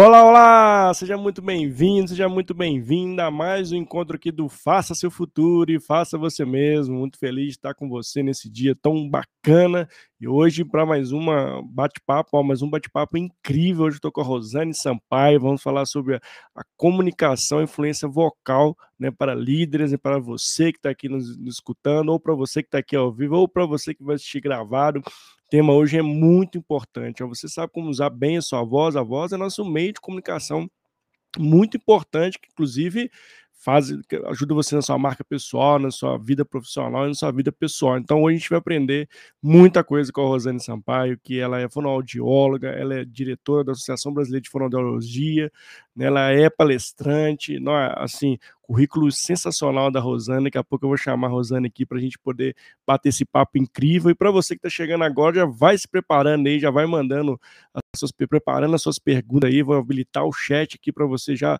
Olá, olá! Seja muito bem-vindo, seja muito bem-vinda a mais um encontro aqui do Faça Seu Futuro e Faça Você Mesmo. Muito feliz de estar com você nesse dia tão bacana e hoje para mais uma bate-papo, mais um bate-papo incrível. Hoje estou com a Rosane Sampaio, vamos falar sobre a, a comunicação, a influência vocal né, para líderes e para você que está aqui nos, nos escutando, ou para você que está aqui ao vivo, ou para você que vai assistir gravado tema hoje é muito importante. Você sabe como usar bem a sua voz. A voz é nosso meio de comunicação muito importante, que inclusive ajuda você na sua marca pessoal, na sua vida profissional e na sua vida pessoal. Então hoje a gente vai aprender muita coisa com a Rosane Sampaio, que ela é fonoaudióloga, ela é diretora da Associação Brasileira de Fonoaudiologia, né, ela é palestrante, não é, assim, currículo sensacional da Rosane. Daqui a pouco eu vou chamar a Rosane aqui para a gente poder bater esse papo incrível. E para você que está chegando agora, já vai se preparando aí, já vai mandando as suas, preparando as suas perguntas aí. Vou habilitar o chat aqui para você já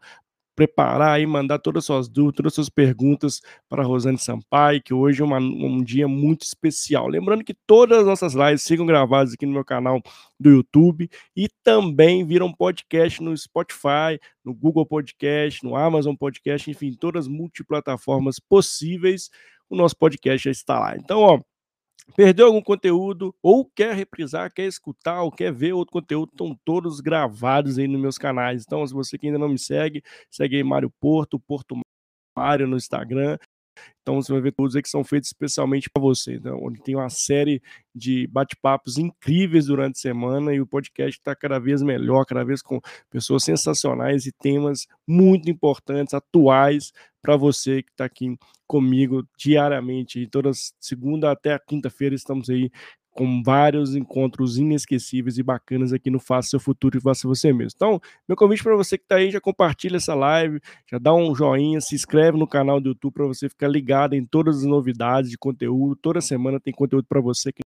preparar e mandar todas as suas dúvidas, todas as suas perguntas para a Rosane Sampaio, que hoje é uma, um dia muito especial. Lembrando que todas as nossas lives ficam gravadas aqui no meu canal do YouTube e também viram podcast no Spotify, no Google Podcast, no Amazon Podcast, enfim, todas as multiplataformas possíveis. O nosso podcast já está lá. Então, ó, Perdeu algum conteúdo ou quer reprisar, quer escutar ou quer ver outro conteúdo, estão todos gravados aí nos meus canais. Então, se você que ainda não me segue, segue aí Mário Porto, Porto Mário no Instagram. Então você vai ver todos aí que são feitos especialmente para você. Então, onde tem uma série de bate-papos incríveis durante a semana e o podcast está cada vez melhor, cada vez com pessoas sensacionais e temas muito importantes, atuais para você que está aqui comigo diariamente. E todas segunda até quinta-feira estamos aí com vários encontros inesquecíveis e bacanas aqui no Faça Seu Futuro e Faça Você Mesmo. Então, meu convite para você que está aí, já compartilha essa live, já dá um joinha, se inscreve no canal do YouTube para você ficar ligado em todas as novidades de conteúdo. Toda semana tem conteúdo para você aqui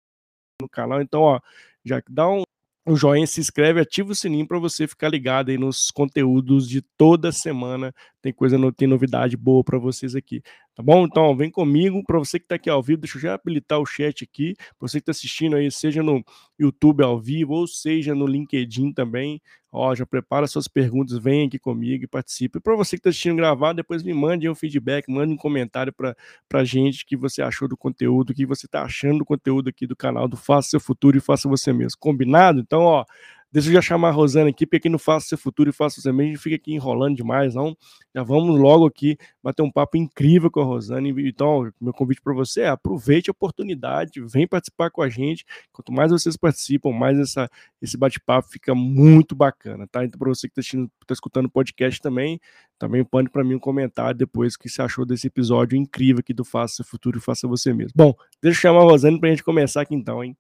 no canal. Então, ó, já dá um, um joinha, se inscreve, ativa o sininho para você ficar ligado aí nos conteúdos de toda semana. Tem coisa, tem novidade boa para vocês aqui, tá bom? Então, vem comigo. Para você que está aqui ao vivo, deixa eu já habilitar o chat aqui. Para você que está assistindo aí, seja no YouTube ao vivo ou seja no LinkedIn também, ó, já prepara suas perguntas, vem aqui comigo e participe. Para você que está assistindo gravado, depois me mande um feedback, mande um comentário para a gente que você achou do conteúdo, o que você está achando do conteúdo aqui do canal do Faça Seu Futuro e Faça Você Mesmo. Combinado? Então, ó, Deixa eu já chamar a Rosana aqui, porque aqui não faço seu futuro e faço você mesmo, a gente fica aqui enrolando demais, não. Já vamos logo aqui bater um papo incrível com a Rosana. Então, meu convite para você é aproveite a oportunidade, vem participar com a gente. Quanto mais vocês participam, mais essa, esse bate-papo fica muito bacana, tá? Então, para você que está tá escutando o podcast também, também pode para mim um comentário depois o que você achou desse episódio incrível aqui do Faça Seu Futuro e Faça Você Mesmo. Bom, deixa eu chamar a Rosane para a gente começar aqui então, hein?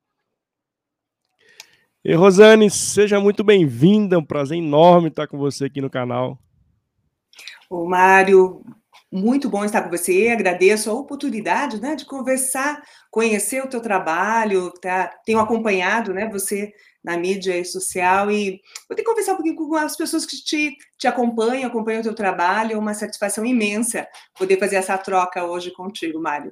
E Rosane, seja muito bem-vinda, um prazer enorme estar com você aqui no canal. Ô, Mário, muito bom estar com você, agradeço a oportunidade né, de conversar, conhecer o teu trabalho, tá? tenho acompanhado né, você na mídia social e poder conversar um pouquinho com as pessoas que te, te acompanham, acompanham o teu trabalho, é uma satisfação imensa poder fazer essa troca hoje contigo, Mário.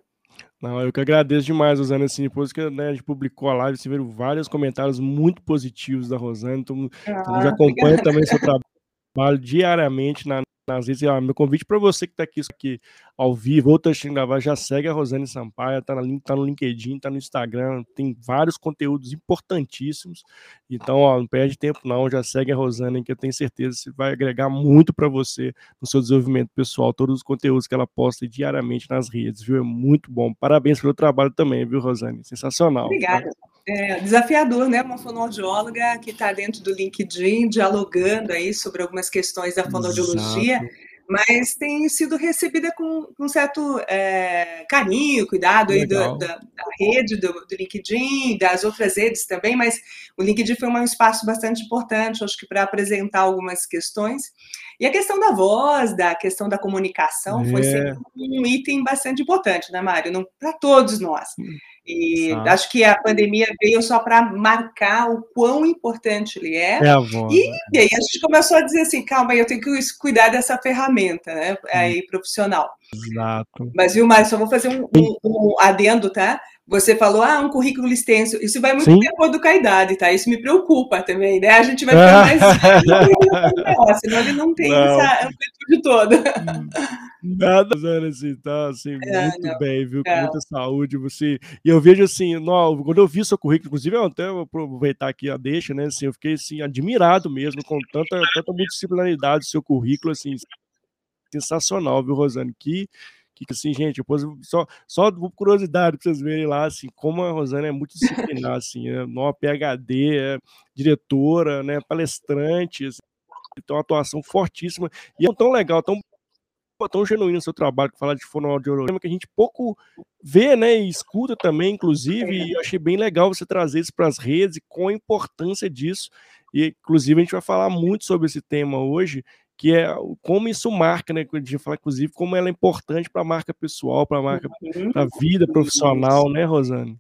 Não, eu que agradeço demais, Rosana. Assim, depois que né, a gente publicou a live, você viram vários comentários muito positivos da Rosana. Então, ah, já acompanha também seu trabalho diariamente na, nas redes. Ah, meu convite para você que está aqui, aqui ao vivo ou está assistindo gravar, já segue a Rosane Sampaio, está tá no LinkedIn, está no Instagram, tem vários conteúdos importantíssimos. Então, ó, não perde tempo não, já segue a Rosane, que eu tenho certeza que vai agregar muito para você no seu desenvolvimento pessoal, todos os conteúdos que ela posta diariamente nas redes, viu? É muito bom. Parabéns pelo trabalho também, viu, Rosane? Sensacional. Obrigada. Tá? É, desafiador, né? Uma fonoaudióloga que está dentro do LinkedIn, dialogando aí sobre algumas questões da fonoaudiologia. Exato mas tem sido recebida com, um certo é, carinho, cuidado aí do, da, da, rede, do, do, LinkedIn, das outras redes também, mas o LinkedIn foi um espaço bastante importante, acho que para apresentar algumas questões. E a questão da voz, da questão da comunicação, é. foi sempre um item bastante importante, né, Mário? Para todos nós. E acho que a pandemia veio só para marcar o quão importante ele é. é e, né? e, aí a gente começou a dizer assim, calma eu tenho que cuidar dessa ferramenta, né? Aí, profissional. Exato. Mas, viu, Mário, só vou fazer um, um, um adendo, tá? Você falou, ah, um currículo extenso. Isso vai muito Sim. de acordo com a idade, tá? Isso me preocupa também, né? A gente vai ficar mais. senão ele não tem não. essa amplitude toda. Nada, assim, tá assim, é, muito não. bem, viu? Com é. muita saúde. Você... E eu vejo assim, no, quando eu vi seu currículo, inclusive, eu até vou aproveitar aqui a deixa, né? Assim, eu fiquei assim, admirado mesmo com tanta, tanta multidisciplinaridade do seu currículo, assim, sensacional, viu, Rosane? Que que assim, gente, depois só, só curiosidade para vocês verem lá, assim, como a Rosana é muito disciplinar, assim, é uma PhD, é diretora, né, palestrante, assim, tem uma atuação fortíssima, e é tão legal, tão tão genuíno o seu trabalho, que fala de fonoaudiologia, que a gente pouco vê, né, e escuta também, inclusive, e eu achei bem legal você trazer isso para as redes e com a importância disso, e inclusive a gente vai falar muito sobre esse tema hoje, que é como isso marca, né? A gente fala, inclusive, como ela é importante para a marca pessoal, para a marca, uhum. para a vida profissional, né, Rosane?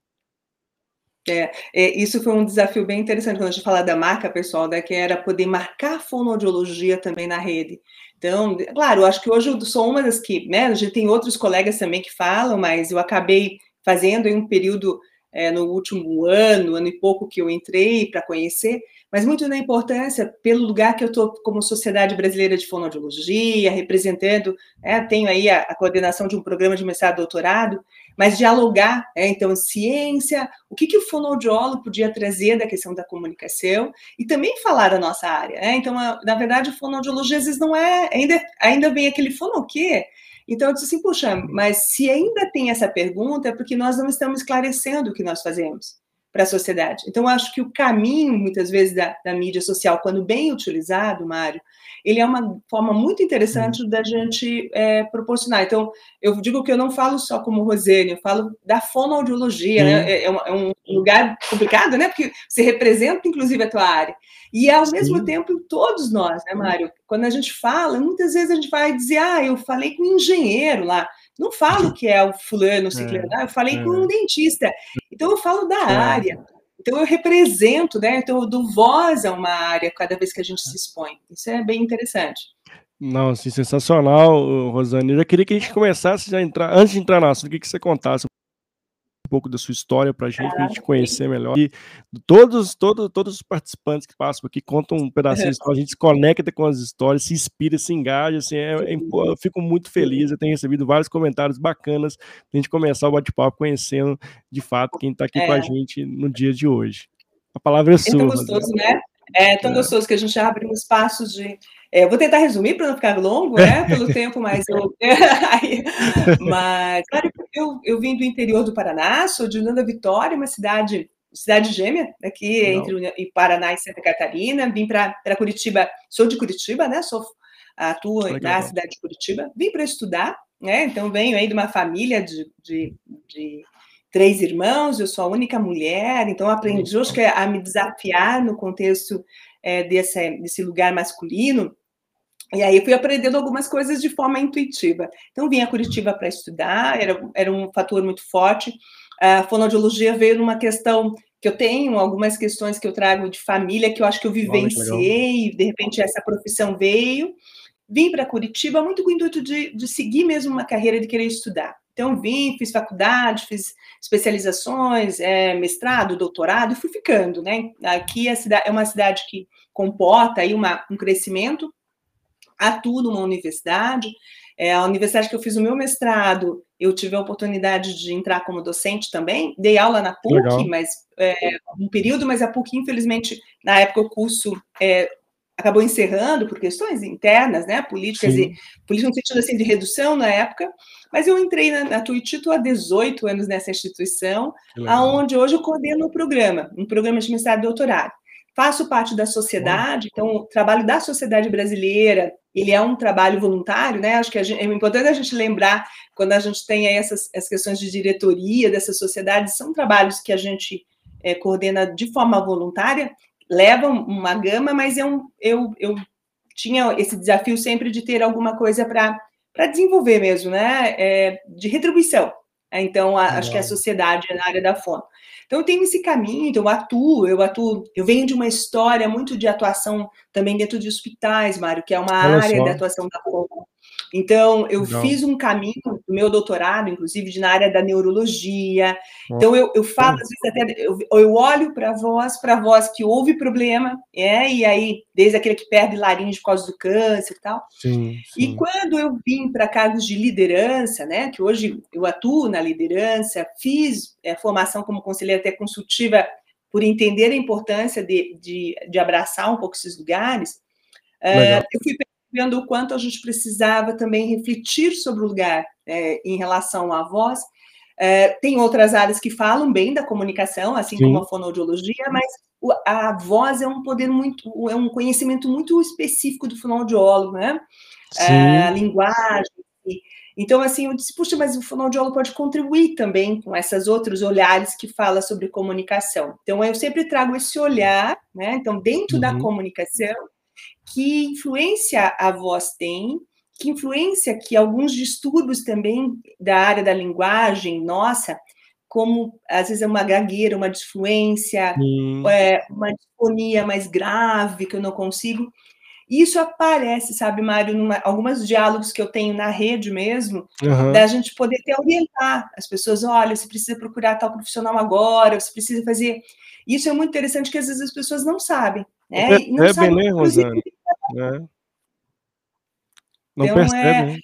É, é, isso foi um desafio bem interessante quando a gente fala da marca pessoal, né, que era poder marcar fonoaudiologia também na rede. Então, claro, eu acho que hoje eu sou uma das que, né, a gente tem outros colegas também que falam, mas eu acabei fazendo em um período é, no último ano, ano e pouco que eu entrei para conhecer, mas muito na importância pelo lugar que eu estou como Sociedade Brasileira de Fonoaudiologia, representando, é, tenho aí a, a, coordenação de um programa de mestrado e doutorado, mas dialogar, é, então, ciência, o que, que o fonoaudiólogo podia trazer da questão da comunicação e também falar da nossa área. É, então, a, na verdade, fonoaudiologia às vezes não é, ainda, ainda vem aquele fono o quê? Então, eu disse assim, puxa, mas se ainda tem essa pergunta, é porque nós não estamos esclarecendo o que nós fazemos para a sociedade. Então, acho que o caminho, muitas vezes, da, da, mídia social, quando bem utilizado, Mário, ele é uma forma muito interessante da gente é, proporcionar. Então, eu digo que eu não falo só como Rosane, eu falo da fonoaudiologia, né? é, é, um lugar complicado, né? Porque você representa, inclusive, a tua área. E, ao Sim. mesmo tempo, todos nós, né, Mário? Quando a gente fala, muitas vezes a gente vai dizer, ah, eu falei com um engenheiro lá. Não falo que é o fulano, o ciclano, é, eu falei é. com um dentista. Então eu falo da é. área. Então eu represento, né? Então eu dou voz a uma área cada vez que a gente se expõe. Isso é bem interessante. Não, assim, sensacional, Rosane. Eu já queria que a gente começasse a entrar, antes de entrar na assunto, que, que você contasse pouco da sua história para a gente, para a gente conhecer melhor. E todos, todos, todos os participantes que passam aqui contam um pedacinho de história, a gente se conecta com as histórias, se inspira, se engaja, assim, é, é, eu fico muito feliz, eu tenho recebido vários comentários bacanas para a gente começar o bate-papo conhecendo, de fato, quem está aqui é. com a é. gente no dia de hoje. A palavra é, sua. É tão gostoso, né? É tão é. gostoso que a gente abre um espaço de é, vou tentar resumir para não ficar longo, né, pelo tempo, mas eu, mas claro, eu, eu vim do interior do Paraná, sou de Nanda Vitória, uma cidade cidade gêmea aqui entre o Paraná e Santa Catarina. Vim para Curitiba, sou de Curitiba, né? Sou atuo Legal. na cidade de Curitiba. Vim para estudar, né? Então venho aí de uma família de, de, de três irmãos. Eu sou a única mulher, então aprendi hoje a me desafiar no contexto é, desse, desse lugar masculino. E aí fui aprendendo algumas coisas de forma intuitiva. Então vim a Curitiba para estudar, era, era um fator muito forte. A fonoaudiologia veio numa questão que eu tenho, algumas questões que eu trago de família, que eu acho que eu vivenciei, de repente essa profissão veio. Vim para Curitiba muito com o intuito de, de seguir mesmo uma carreira de querer estudar. Então, vim, fiz faculdade, fiz especializações, é, mestrado, doutorado, e fui ficando, né? Aqui é, cidade, é uma cidade que comporta aí uma, um crescimento, atuo numa universidade. É, a universidade que eu fiz o meu mestrado, eu tive a oportunidade de entrar como docente também. Dei aula na PUC, Legal. mas é, um período, mas a PUC, infelizmente, na época o curso é, acabou encerrando por questões internas, né, políticas Sim. e política no sentido assim de redução na época. Mas eu entrei na, na Tuitito há 18 anos nessa instituição, aonde hoje eu coordeno um programa, um programa de mestrado e doutorado faço parte da sociedade, então o trabalho da sociedade brasileira, ele é um trabalho voluntário, né? Acho que gente, é importante a gente lembrar, quando a gente tem essas, essas questões de diretoria dessas sociedades, são trabalhos que a gente é, coordena de forma voluntária, levam uma gama, mas eu, eu, eu tinha esse desafio sempre de ter alguma coisa para desenvolver mesmo, né? É, de retribuição. Então, a, acho que a sociedade é na área da fome. Então, eu tenho esse caminho, então eu atuo, eu atuo, eu venho de uma história muito de atuação também dentro de hospitais, Mário, que é uma Olha área só. da atuação da FOMO. Então, eu Não. fiz um caminho do meu doutorado, inclusive, de, na área da neurologia. Então, eu, eu falo, às vezes, até eu, eu olho para a voz, para a voz que houve problema, é, e aí, desde aquele que perde laringe por causa do câncer e tal. Sim, sim. E quando eu vim para cargos de liderança, né, que hoje eu atuo na liderança, fiz é, formação como conselheira até consultiva por entender a importância de, de, de abraçar um pouco esses lugares, uh, eu fui vendo o quanto a gente precisava também refletir sobre o lugar é, em relação à voz. É, tem outras áreas que falam bem da comunicação, assim Sim. como a fonoaudiologia, mas o, a voz é um poder muito, é um conhecimento muito específico do fonoaudiólogo, né? É, a linguagem. Então, assim, eu disse, puxa, mas o fonoaudiólogo pode contribuir também com esses outros olhares que fala sobre comunicação. Então, eu sempre trago esse olhar, né? Então, dentro uhum. da comunicação, que influência a voz tem, que influência que alguns distúrbios também da área da linguagem, nossa, como às vezes é uma gagueira, uma disfluência, é, uma disfonia mais grave que eu não consigo. Isso aparece, sabe, Mário, em alguns diálogos que eu tenho na rede mesmo, uhum. da gente poder até orientar as pessoas, olha, você precisa procurar tal profissional agora, você precisa fazer. Isso é muito interessante que às vezes as pessoas não sabem, né? É, não é sabem, bem, né, Rosane? É. Não então, percebe, é?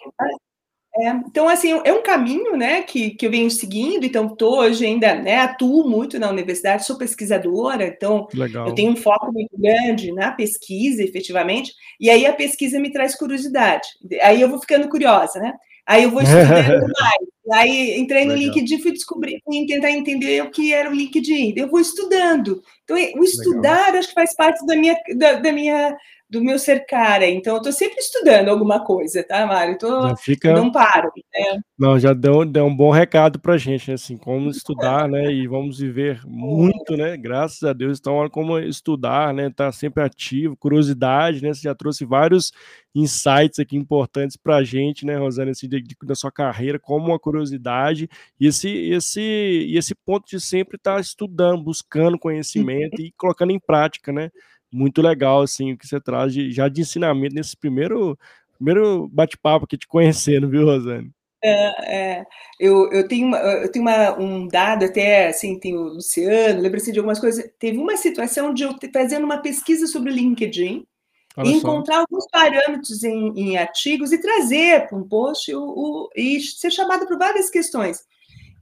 É, então, assim, é um caminho, né, que, que eu venho seguindo, então estou hoje ainda, né, atuo muito na universidade, sou pesquisadora, então Legal. eu tenho um foco muito grande na pesquisa, efetivamente, e aí a pesquisa me traz curiosidade, aí eu vou ficando curiosa, né, aí eu vou estudando mais, aí entrei no Legal. LinkedIn, fui descobrir, fui tentar entender o que era o LinkedIn, eu vou estudando, então o estudar Legal. acho que faz parte da minha, da, da minha do meu ser cara. Então, eu estou sempre estudando alguma coisa, tá, Mário? Tô, fica... Não paro. Né? Não, já deu, deu um bom recado para a gente, né? assim, como estudar, né? E vamos viver muito, né? Graças a Deus. Então, olha como estudar, né? Tá sempre ativo, curiosidade, né? Você já trouxe vários insights aqui importantes para a gente, né, Rosana, assim, de, de, da sua carreira, como uma curiosidade, e esse, esse, e esse ponto de sempre estar tá estudando, buscando conhecimento e colocando em prática, né? Muito legal, assim, o que você traz de, já de ensinamento nesse primeiro, primeiro bate-papo aqui te conhecendo, viu, Rosane? É, é. Eu, eu tenho, uma, eu tenho uma, um dado até, assim, tem o Luciano, lembra-se de algumas coisas. Teve uma situação de eu fazendo uma pesquisa sobre o LinkedIn, Olha e encontrar alguns parâmetros em, em, artigos e trazer para um post o, o, e ser chamado por várias questões.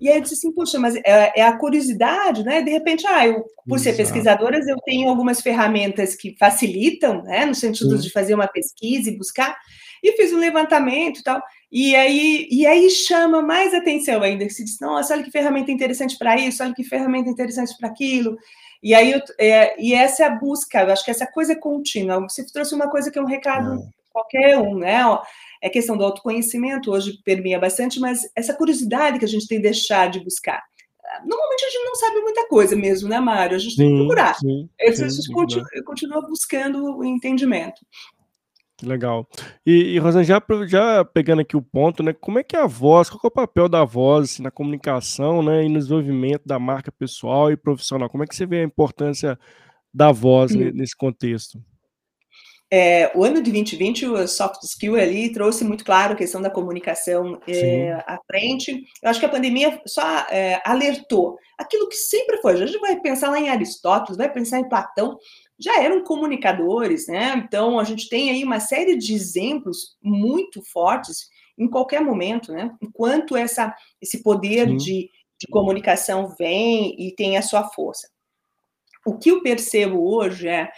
E aí eu disse assim, puxa, mas é, é a curiosidade, né? De repente, ah, eu, por Exato. ser pesquisadora, eu tenho algumas ferramentas que facilitam, né? No sentido Sim. de fazer uma pesquisa e buscar. E fiz um levantamento e tal. E aí, e aí chama mais atenção ainda. Se diz, nossa, olha que ferramenta interessante para isso, olha que ferramenta interessante para aquilo. E aí, eu, é, e essa é a busca, eu acho que essa coisa é contínua. Você trouxe uma coisa que é um recado é. qualquer um, né? É questão do autoconhecimento, hoje permeia bastante, mas essa curiosidade que a gente tem que deixar de buscar. Normalmente a gente não sabe muita coisa mesmo, né, Mário? A gente sim, tem que procurar. Sim, sim, a gente continua, continua buscando o entendimento. Legal. E, e Rosana, já, já pegando aqui o ponto, né? Como é que é a voz, qual é o papel da voz assim, na comunicação, né? E no desenvolvimento da marca pessoal e profissional? Como é que você vê a importância da voz nesse contexto? É, o ano de 2020, o soft skill ali trouxe muito claro a questão da comunicação é, à frente. Eu acho que a pandemia só é, alertou aquilo que sempre foi. A gente vai pensar lá em Aristóteles, vai pensar em Platão, já eram comunicadores, né? Então a gente tem aí uma série de exemplos muito fortes em qualquer momento, né? Enquanto essa, esse poder de, de comunicação vem e tem a sua força. O que eu percebo hoje é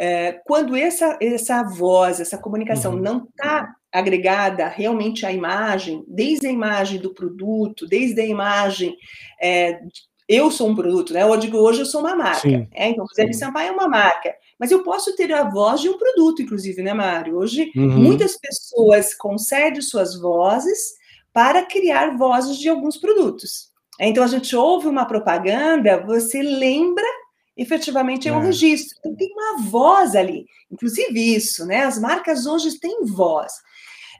é, quando essa, essa voz, essa comunicação uhum. não está agregada realmente à imagem, desde a imagem do produto, desde a imagem. É, eu sou um produto, né? Eu digo hoje eu sou uma marca. É, então, José Sampaio é uma marca. Mas eu posso ter a voz de um produto, inclusive, né, Mário? Hoje, uhum. muitas pessoas concedem suas vozes para criar vozes de alguns produtos. Então, a gente ouve uma propaganda, você lembra efetivamente é um é. registro. Então tem uma voz ali, inclusive isso, né? As marcas hoje têm voz.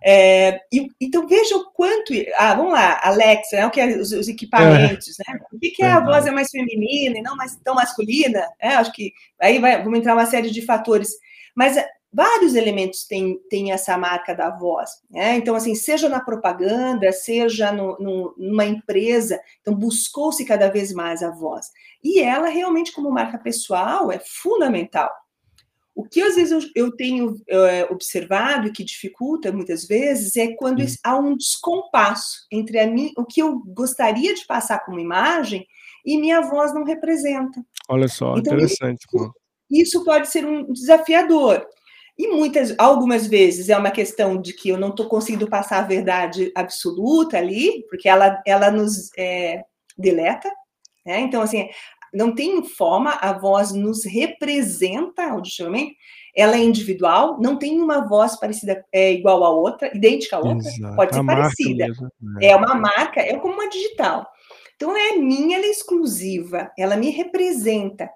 É, e, então veja o quanto. Ah, vamos lá, Alexa, né, o que é os, os equipamentos, é. né? Por que, que a voz é mais feminina e não mais tão masculina? É, acho que aí vai, vamos entrar uma série de fatores. Mas vários elementos têm, têm essa marca da voz. Né? Então, assim, seja na propaganda, seja no, no, numa empresa, então buscou-se cada vez mais a voz. E ela realmente, como marca pessoal, é fundamental. O que às vezes eu, eu tenho é, observado e que dificulta muitas vezes é quando há um descompasso entre a mim, o que eu gostaria de passar como imagem e minha voz não representa. Olha só, então, interessante. Isso, isso pode ser um desafiador. E muitas, algumas vezes é uma questão de que eu não estou conseguindo passar a verdade absoluta ali, porque ela, ela nos é, deleta. Né? Então, assim, não tem forma, a voz nos representa auditivamente, ela é individual, não tem uma voz parecida, é, igual a outra, idêntica à outra, Exato. pode ser parecida. Mesmo, né? É uma marca, é como uma digital. Então, é minha, ela é exclusiva, ela me representa.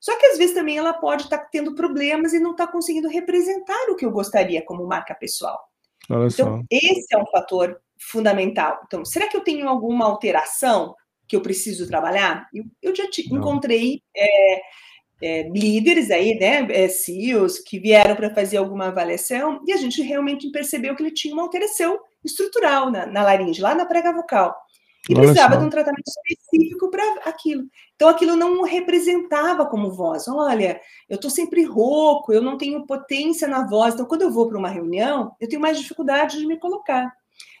Só que às vezes também ela pode estar tá tendo problemas e não está conseguindo representar o que eu gostaria como marca pessoal. Olha então, só. esse é um fator fundamental. Então, será que eu tenho alguma alteração que eu preciso trabalhar? Eu, eu já te, encontrei é, é, líderes aí, né, é, CEOs, que vieram para fazer alguma avaliação e a gente realmente percebeu que ele tinha uma alteração estrutural na, na laringe, lá na prega vocal. E precisava de um tratamento específico para aquilo. Então, aquilo não representava como voz. Olha, eu estou sempre rouco, eu não tenho potência na voz. Então, quando eu vou para uma reunião, eu tenho mais dificuldade de me colocar,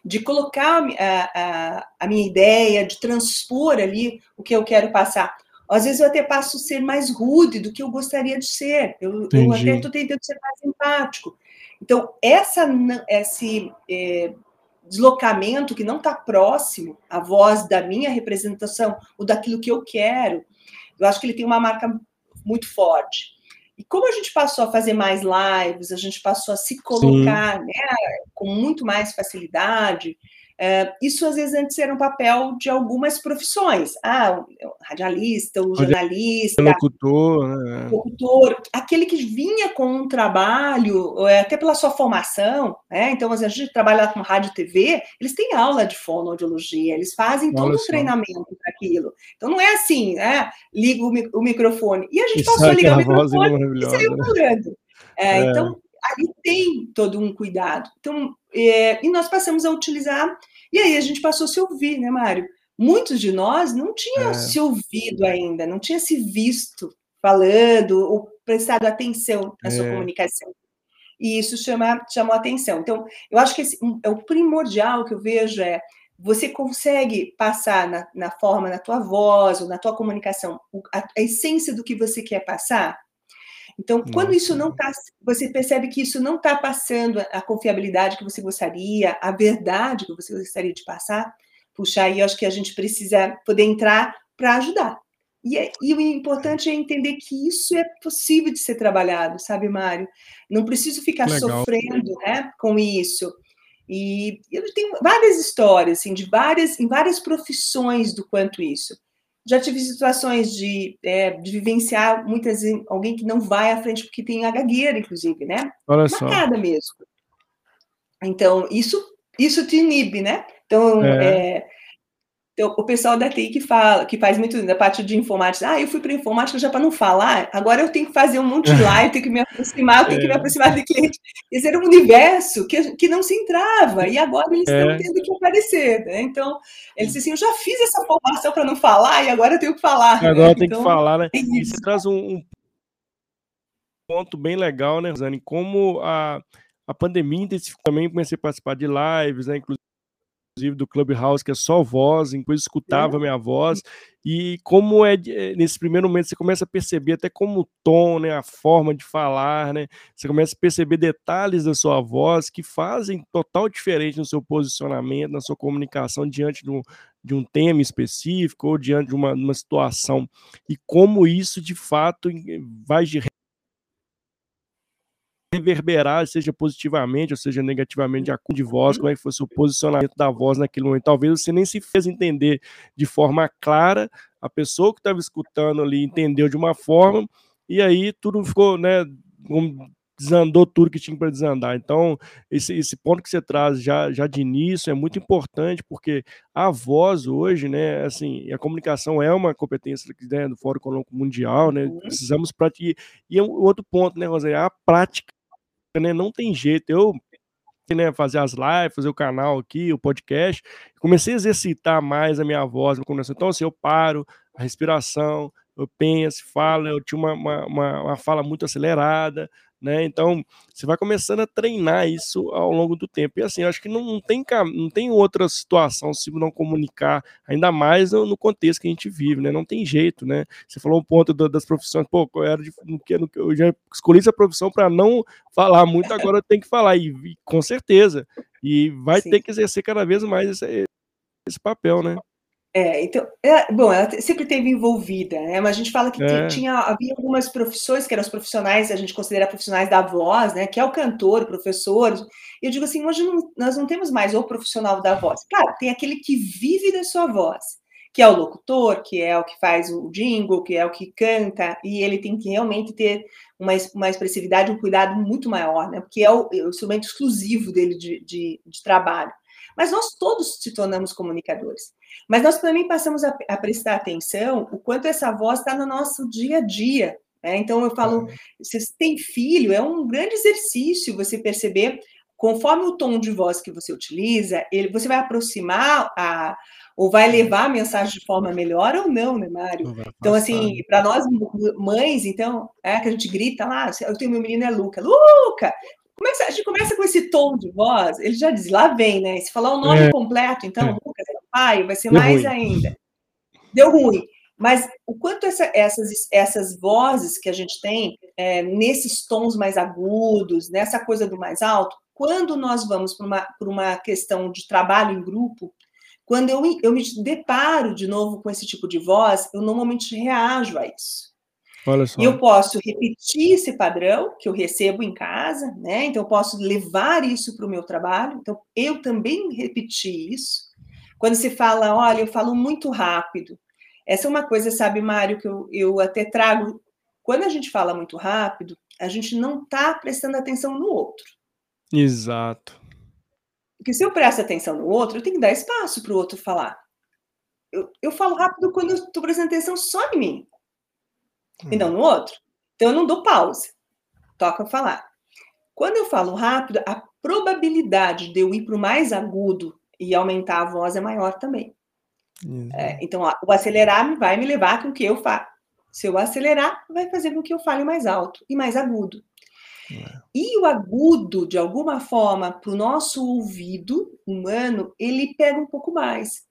de colocar a, a, a minha ideia, de transpor ali o que eu quero passar. Às vezes eu até passo a ser mais rude do que eu gostaria de ser. Eu, eu até estou tentando ser mais empático. Então, essa, esse é, deslocamento que não está próximo à voz da minha representação ou daquilo que eu quero, eu acho que ele tem uma marca muito forte. E como a gente passou a fazer mais lives, a gente passou a se colocar né, com muito mais facilidade, é, isso às vezes antes era um papel de algumas profissões. Ah, o radialista, o jornalista, locutor, né? locutor, aquele que vinha com um trabalho, é, até pela sua formação, né? Então, a gente trabalha com rádio e TV, eles têm aula de fonoaudiologia, eles fazem todo o treinamento para aquilo. Então, não é assim, né? Liga o, o microfone. E a gente passou a ligar o microfone e saiu falando. É, é. Então, ali tem todo um cuidado. Então, é, e nós passamos a utilizar, e aí a gente passou a se ouvir, né, Mário? Muitos de nós não tinham é. se ouvido ainda, não tinha se visto falando ou prestado atenção na é. sua comunicação. E isso chama, chamou atenção. Então, eu acho que esse, um, é o primordial que eu vejo é você consegue passar na, na forma, na tua voz ou na tua comunicação, a, a essência do que você quer passar, então, quando isso não está, você percebe que isso não está passando a confiabilidade que você gostaria, a verdade que você gostaria de passar, puxa, aí eu acho que a gente precisa poder entrar para ajudar. E, é, e, o importante é entender que isso é possível de ser trabalhado, sabe, Mário? Não preciso ficar Legal. sofrendo né, com isso. E eu tenho várias histórias, assim, de várias, em várias profissões do quanto isso. Já tive situações de, é, de vivenciar muitas alguém que não vai à frente porque tem a gagueira, inclusive, né? Olha só. Marcada mesmo. Então, isso, isso te inibe, né? Então, é. É, então, o pessoal da TI que fala, que faz muito da parte de informática, ah, eu fui para informática já para não falar, agora eu tenho que fazer um monte de live, tenho que me aproximar, tenho é. que me é. aproximar do cliente. Esse era um universo que, que não se entrava, e agora eles estão é. tendo que aparecer. Né? Então, eles dizem assim, eu já fiz essa formação para não falar, e agora eu tenho que falar. Agora né? tem então, que falar, né? É e você traz um, um ponto bem legal, né, Rosane? Como a, a pandemia intensificou também, comecei a participar de lives, né? Inclusive inclusive do Clubhouse, que é só voz, depois escutava a minha voz, e como é, eh, nesse primeiro momento, você começa a perceber até como o tom, né, a forma de falar, né, você começa a perceber detalhes da sua voz que fazem total diferença no seu posicionamento, na sua comunicação diante de um, de um tema específico ou diante de uma, uma situação, e como isso, de fato, vai reverberar, seja positivamente ou seja negativamente, a cor de voz, como é que fosse o posicionamento da voz naquele momento. Talvez você nem se fez entender de forma clara, a pessoa que estava escutando ali entendeu de uma forma, e aí tudo ficou, né, desandou tudo que tinha para desandar. Então, esse, esse ponto que você traz já, já de início é muito importante, porque a voz hoje, né, assim, a comunicação é uma competência né, do Fórum Econômico Mundial, né, uhum. precisamos praticar. E é um outro ponto, né, Rosé, a prática né? Não tem jeito. Eu né, fazer as lives, fazer o canal aqui, o podcast, comecei a exercitar mais a minha voz, então assim, eu paro, a respiração, eu penso, falo, eu tinha uma, uma, uma fala muito acelerada, né? Então, você vai começando a treinar isso ao longo do tempo. E assim, eu acho que não, não, tem, não tem outra situação se não comunicar, ainda mais no, no, contexto que a gente vive, né? Não tem jeito, né? Você falou um ponto do, das profissões, pô, eu, era de, no que, no eu já escolhi essa profissão para não falar muito, agora eu tenho que falar, e, e com certeza. E vai Sim. ter que exercer cada vez mais esse, esse papel, né? É, então, é, bom, ela sempre teve envolvida, né? Mas a gente fala que é. tinha, havia algumas profissões que eram os profissionais, a gente considera profissionais da voz, né? Que é o cantor, o professor. E eu digo assim, hoje não, nós não temos mais o profissional da voz. Claro, tem aquele que vive da sua voz, que é o locutor, que é o que faz o jingle, que é o que canta, e ele tem que realmente ter uma, uma expressividade, um cuidado muito maior, né? Porque é o, é o instrumento exclusivo dele de, de, de trabalho. Mas nós todos se tornamos comunicadores. Mas nós também passamos a, a prestar atenção o quanto essa voz está no nosso dia a dia. Né? Então, eu falo, se você tem filho, é um grande exercício você perceber, conforme o tom de voz que você utiliza, ele, você vai aproximar a, ou vai levar a mensagem de forma melhor ou não, né, Mário? Então, assim, para nós mães, então, é que a gente grita lá, eu tenho meu menino é Luca, Luca, Começa, a gente começa com esse tom de voz, ele já diz, lá vem, né? Se falar o nome é. completo, então, é. Pai, vai ser Deu mais ruim. ainda. Deu ruim. Mas o quanto essa, essas, essas vozes que a gente tem, é, nesses tons mais agudos, nessa coisa do mais alto, quando nós vamos para uma, uma questão de trabalho em grupo, quando eu, eu me deparo de novo com esse tipo de voz, eu normalmente reajo a isso. Olha só. E eu posso repetir esse padrão que eu recebo em casa, né? Então, eu posso levar isso para o meu trabalho. Então, eu também repeti isso. Quando se fala, olha, eu falo muito rápido. Essa é uma coisa, sabe, Mário, que eu, eu até trago. Quando a gente fala muito rápido, a gente não está prestando atenção no outro. Exato. Porque se eu presto atenção no outro, eu tenho que dar espaço para o outro falar. Eu, eu falo rápido quando eu estou prestando atenção só em mim e não no outro. Então, eu não dou pausa. Toca falar. Quando eu falo rápido, a probabilidade de eu ir para o mais agudo e aumentar a voz é maior também. É, então, o acelerar vai me levar com que eu falo. Se eu acelerar, vai fazer com que eu fale mais alto e mais agudo. É. E o agudo, de alguma forma, para o nosso ouvido humano, ele pega um pouco mais.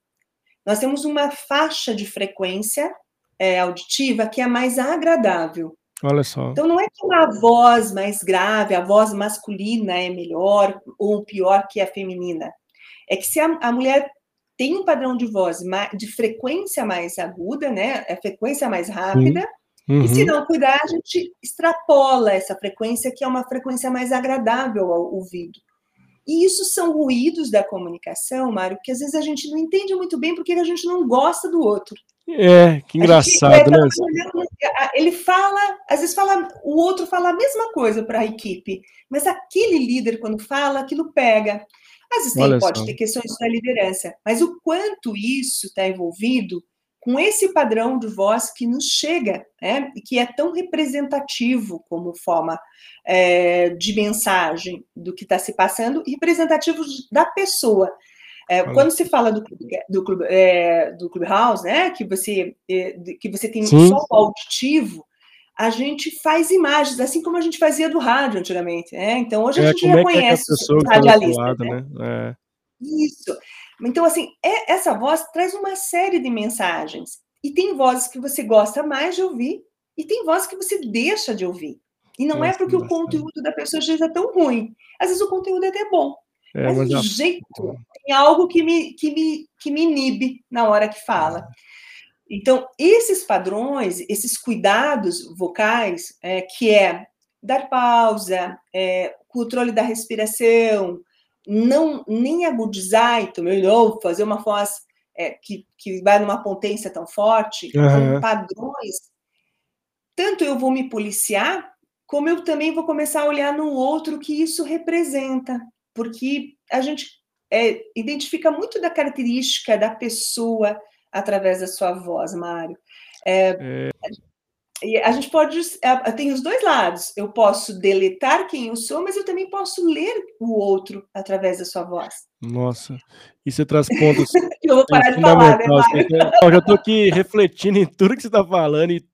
Nós temos uma faixa de frequência é, auditiva que é mais agradável. Olha só. Então não é que uma voz mais grave, a voz masculina é melhor ou pior que a feminina. É que se a, a mulher tem um padrão de voz de frequência mais aguda, né? A frequência mais rápida. Uhum. E se não cuidar, a gente extrapola essa frequência, que é uma frequência mais agradável ao ouvido. E isso são ruídos da comunicação, Mário, que às vezes a gente não entende muito bem porque a gente não gosta do outro. É, que engraçado, gente, né? Ele fala, às vezes fala, o outro fala a mesma coisa para a equipe, mas aquele líder, quando fala, aquilo pega. Às vezes pode ter questões da liderança, mas o quanto isso está envolvido com esse padrão de voz que nos chega, né, e que é tão representativo como forma é, de mensagem do que está se passando, representativo da pessoa. É, quando se fala do, do, clube, é, do Clubhouse, né, que você, é, que você tem Sim. só o auditivo, a gente faz imagens, assim como a gente fazia do rádio antigamente. Né? Então, hoje a é, gente reconhece é os radialistas. Lado, né? né? Isso. Então, assim, é, essa voz traz uma série de mensagens. E tem vozes que você gosta mais de ouvir, e tem vozes que você deixa de ouvir. E não é, é porque o conteúdo da pessoa seja tão ruim. Às vezes o conteúdo é até bom. É, mas, mas o jeito tem algo que me, que, me, que me inibe na hora que fala. Então, esses padrões, esses cuidados vocais, é, que é dar pausa, é, controle da respiração, não nem agudizar, então, fazer uma voz é, que, que vai numa potência tão forte, uhum. padrões. Tanto eu vou me policiar, como eu também vou começar a olhar no outro que isso representa, porque a gente é, identifica muito da característica da pessoa através da sua voz, Mário. É, é... é, a gente pode. É, tem os dois lados. Eu posso deletar quem eu sou, mas eu também posso ler o outro através da sua voz. Nossa, e você traz pontos. eu vou parar de falar, né, Mário? Eu já estou aqui refletindo em tudo que você está falando e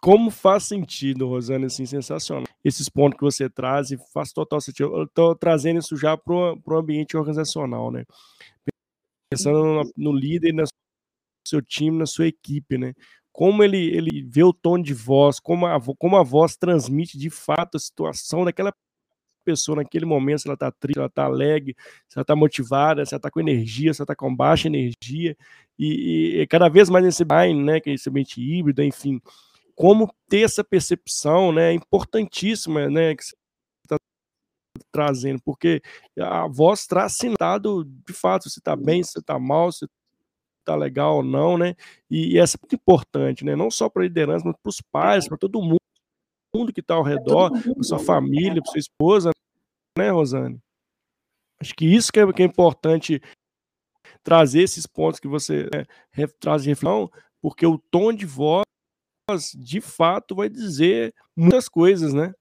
como faz sentido, Rosana, assim, sensacional. Esses pontos que você traz e faz total sentido. Eu estou trazendo isso já para o ambiente organizacional, né? Pensando no, no líder, no seu time, na sua equipe, né? Como ele, ele vê o tom de voz, como a, como a voz transmite de fato a situação daquela pessoa naquele momento, se ela está triste, se ela está alegre, se ela está motivada, se ela está com energia, se ela está com baixa energia, e, e, cada vez mais nesse bind, né, que é esse ambiente híbrido, enfim, como ter essa percepção, né, é importantíssima, né, que trazendo, porque a voz traz sinal de fato, se está bem, se está mal, se está legal ou não, né, e, e essa é muito importante, né, não só para a liderança, mas para os pais, para todo mundo, mundo que está ao redor, para sua família, para sua esposa, né, Rosane? Acho que isso que é, que é importante trazer esses pontos que você né, traz de reflexão, porque o tom de voz, de fato, vai dizer muitas coisas, né?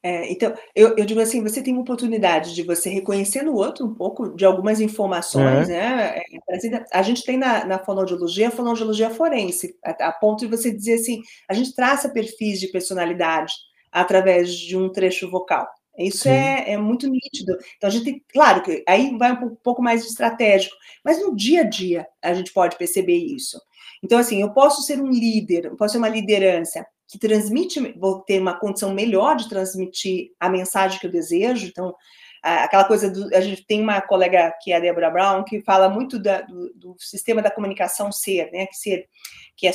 É, então, eu, eu, digo assim, você tem uma oportunidade de você reconhecer no outro um pouco de algumas informações, é. né? É, a gente tem na, na fonoaudiologia a fonoaudiologia forense, a, a, ponto de você dizer assim, a gente traça perfis de personalidade através de um trecho vocal. Isso é, é, muito nítido. Então, a gente tem, claro que aí vai um pouco mais estratégico, mas no dia a dia a gente pode perceber isso. Então, assim, eu posso ser um líder, eu posso ser uma liderança que transmite, vou ter uma condição melhor de transmitir a mensagem que eu desejo. Então, aquela coisa do. A gente tem uma colega que é a Deborah Brown, que fala muito da, do, do, sistema da comunicação ser, né? Que ser que é,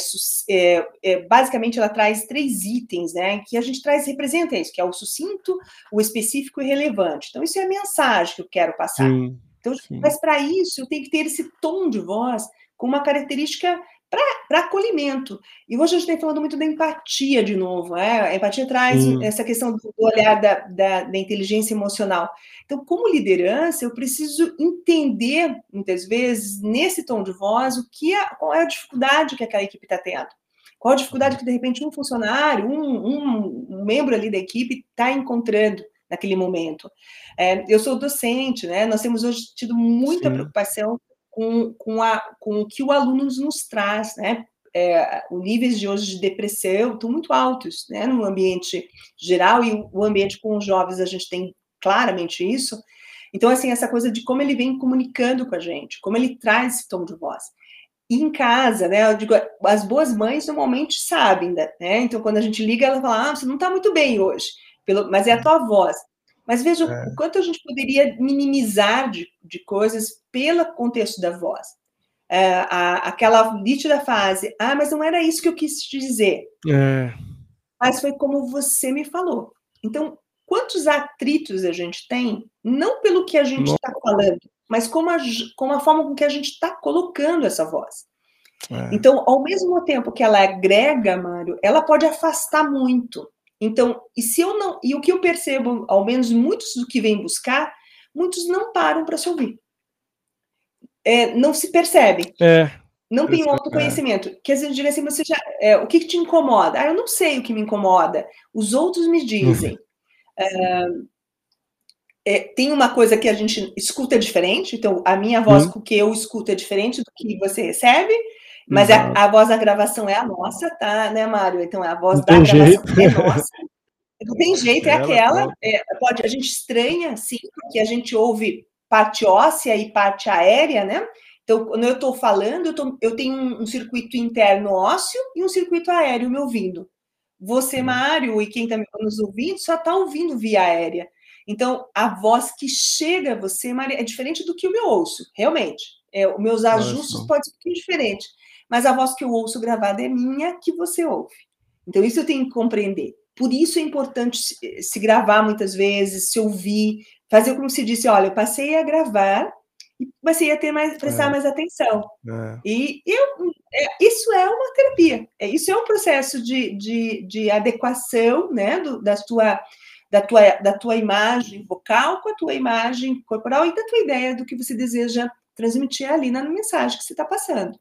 é, é, basicamente ela traz três itens, né? Que a gente traz representa isso, que é o sucinto, o específico e relevante. Então, isso é a mensagem que eu quero passar. Sim, então, sim. mas para isso eu tenho que ter esse tom de voz com uma característica para acolhimento. E hoje a gente tem falando muito da empatia de novo. É? A empatia traz essa questão do olhar da, da, da, inteligência emocional. Então, como liderança, eu preciso entender, muitas vezes, nesse tom de voz, o que é, qual é a dificuldade que aquela equipe está tendo. Qual a dificuldade que, de repente, um funcionário, um, um, um membro ali da equipe está encontrando naquele momento. É, eu sou docente, né? Nós temos hoje tido muita Sim. preocupação com, com, a, com o que o aluno nos traz, né? É, os níveis de hoje de depressão estão muito altos, né? No ambiente geral e o ambiente com os jovens a gente tem claramente isso. Então, assim, essa coisa de como ele vem comunicando com a gente, como ele traz esse tom de voz. E em casa, né? Eu digo, as boas mães normalmente sabem, né? Então, quando a gente liga, ela fala: Ah, você não está muito bem hoje, mas é a tua voz. Mas veja é. o quanto a gente poderia minimizar de, de coisas pelo contexto da voz. É, a, aquela nítida fase, ah, mas não era isso que eu quis te dizer. É. Mas foi como você me falou. Então, quantos atritos a gente tem, não pelo que a gente está falando, mas como a, como a forma com que a gente está colocando essa voz. É. Então, ao mesmo tempo que ela agrega, Mário, ela pode afastar muito. Então, e se eu não, e o que eu percebo, ao menos muitos do que vêm buscar, muitos não param para se ouvir. É, não se percebem. É. Não tem um autoconhecimento. É. Que às vezes assim, você já, é, o que, que, te incomoda? Ah, eu não sei o que me incomoda. Os outros me dizem. Uhum. É, tem uma coisa que a gente escuta diferente, então a minha voz uhum. que eu escuto é diferente do que você recebe, mas a, a, voz da gravação é a nossa, tá, né, Mário? Então a voz não da gravação jeito. é nossa. Não tem jeito, é aquela. É, pode, a gente estranha, sim, porque a gente ouve parte óssea e parte aérea, né? Então, quando eu estou falando, eu, tô, eu tenho um, um, circuito interno ósseo e um circuito aéreo me ouvindo. Você. Mário, e quem está nos ouvindo, só está ouvindo via aérea. Então, a voz que chega a você, Maria, é diferente do que eu me ouço, realmente. É, os meus ajustes podem ser um pouquinho diferentes mas a voz que eu ouço gravada é minha, que você ouve. Então, isso eu tenho que compreender. Por isso é importante se, gravar muitas vezes, se ouvir, fazer como se disse, olha, eu passei a gravar e passei a ter mais, prestar é. mais atenção. É. E eu, é, isso é uma terapia, é, isso é um processo de, de, de adequação né, do, da, tua, da, tua, da tua imagem vocal com a tua imagem corporal e da tua ideia do que você deseja transmitir ali na mensagem que você está passando.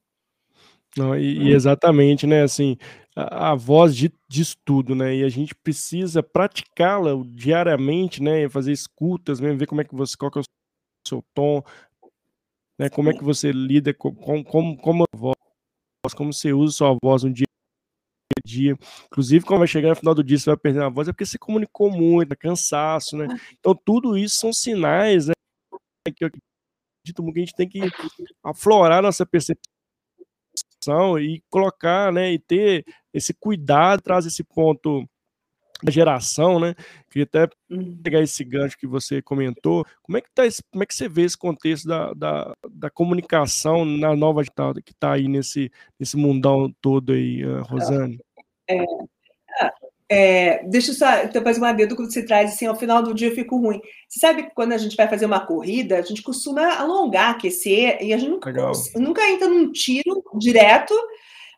Não, e, e, exatamente, né? Assim, a, a voz de, diz tudo, né? E a gente precisa praticá-la diariamente, né? Fazer escutas, mesmo ver como é que você, qual que é o seu tom, né? Como é que você lida com, com, com como a voz, como você usa sua voz no dia a dia. Inclusive, quando vai chegar no final do dia, você vai perder a voz, é porque você comunicou muito, é cansaço, né? Então, tudo isso são sinais né, que eu acredito que a gente tem que aflorar nossa percepção e colocar, né, e ter esse cuidado, traz esse ponto da geração, né? Queria até uhum. pegar esse gancho que você comentou. Como é que tá esse, como é que você vê esse contexto da, da, da comunicação na nova que está aí nesse, nesse mundão todo aí, uh, Rosane? É, é, deixa eu só então, fazer uma dedo quando você traz assim, ao final do dia eu fico ruim. Você sabe que quando a gente vai fazer uma corrida, a gente costuma alongar, aquecer, e a gente nunca, nunca entra num tiro direto,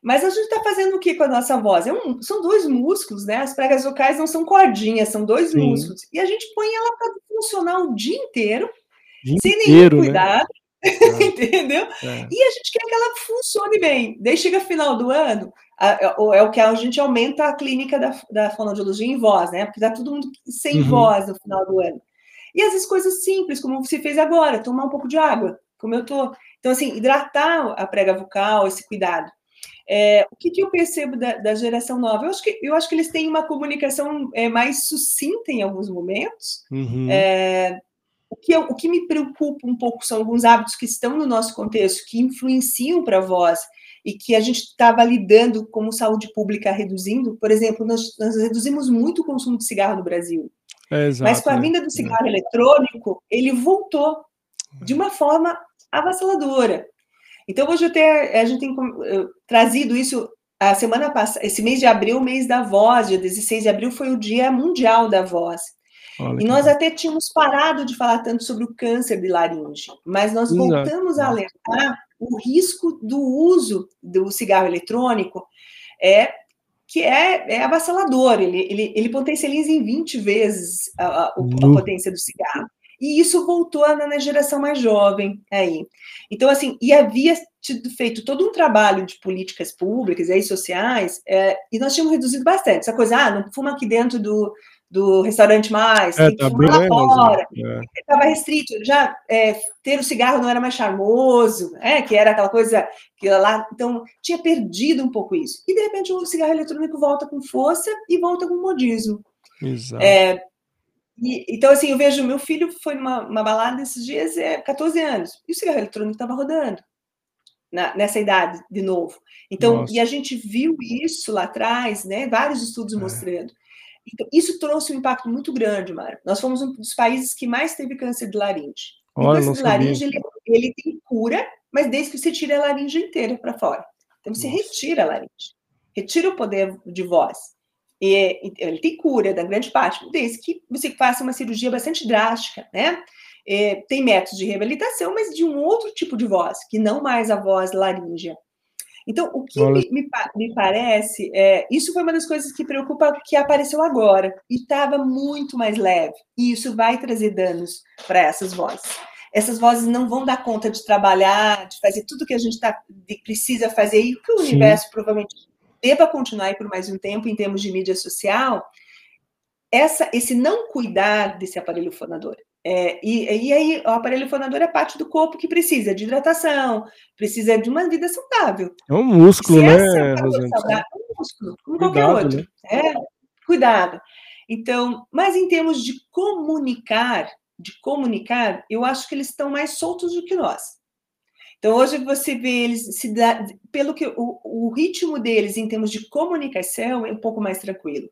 mas a gente está fazendo o que com a nossa voz? É um, são dois músculos, né? As pregas vocais não são cordinhas, são dois Sim. músculos. E a gente põe ela para funcionar o dia inteiro, dia sem inteiro, nenhum né? cuidado. Né? entendeu? É. E a gente quer que ela funcione bem. Daí chega final do ano, é o que a gente aumenta a clínica da, da fonoaudiologia em voz, né? Porque tá todo mundo sem uhum. voz no final do ano. E vezes coisas simples, como você fez agora, tomar um pouco de água, como eu tô. Então, assim, hidratar a prega vocal, esse cuidado. É, o que, que, eu percebo da, da, geração nova? Eu acho, que, eu acho que eles têm uma comunicação é, mais sucinta em alguns momentos. Uhum. É, o, que eu, o que me preocupa um pouco são alguns hábitos que estão no nosso contexto, que influenciam para a voz e que a gente estava lidando como saúde pública reduzindo. Por exemplo, nós, nós reduzimos muito o consumo de cigarro no Brasil. É, exato, Mas com a vinda do cigarro é. eletrônico, ele voltou de uma forma avassaladora. Então, hoje até a gente tem trazido isso a semana passada, esse mês de abril, mês da voz, dia 16 de abril foi o Dia Mundial da Voz. Olha e nós até tínhamos parado de falar tanto sobre o câncer de laringe, mas nós Exato. voltamos a alertar o risco do uso do cigarro eletrônico é que é, é avassalador, ele, ele, ele potencializa em 20 vezes a, a, a potência do cigarro. E isso voltou na, na, geração mais jovem aí. Então, assim, e havia tido feito todo um trabalho de políticas públicas e sociais, é, e nós tínhamos reduzido bastante. Essa coisa, ah, não fuma aqui dentro do, do restaurante mais, é, tá bem, lá fora. Estava é. restrito, já é, ter o cigarro não era mais charmoso, é, que era aquela coisa que lá. Então, tinha perdido um pouco isso. E, de repente, o cigarro eletrônico volta com força e volta com modismo. Exato. É, e, então, assim, eu vejo, meu filho foi numa uma balada esses dias, é 14 anos, e o cigarro eletrônico estava rodando. Na, nessa idade, de novo. Então, Nossa. e a gente viu isso lá atrás, né? Vários estudos é. mostrando. Então, isso trouxe um impacto muito grande, Mário. Nós fomos um dos países que mais teve câncer de laringe. O câncer de laringe, ele, ele, tem cura, mas desde que você tira a laringe inteira para fora. Então, você Nossa. retira a laringe, retira o poder de voz. E, ele tem cura da grande parte, desde que você faça uma cirurgia bastante drástica, né? É, tem métodos de reabilitação, mas de um outro tipo de voz, que não mais a voz laríngea. Então, o que me, me, me, parece, é, isso foi uma das coisas que preocupa que apareceu agora, e estava muito mais leve, e isso vai trazer danos para essas vozes. Essas vozes não vão dar conta de trabalhar, de fazer tudo que a gente tá, precisa fazer, e que o Sim. universo provavelmente deva continuar aí por mais um tempo em termos de mídia social, essa, esse não cuidar desse aparelho fonador. É, e, e aí, o aparelho fonador é parte do corpo que precisa de hidratação, precisa de uma vida saudável. É um músculo, Se né, Rosane? É um músculo, como cuidado, qualquer outro. Né? É, cuidado. Então, mas em termos de comunicar, de comunicar, eu acho que eles estão mais soltos do que nós. Então, hoje você vê eles se dá, pelo que o, o ritmo deles em termos de comunicação é um pouco mais tranquilo.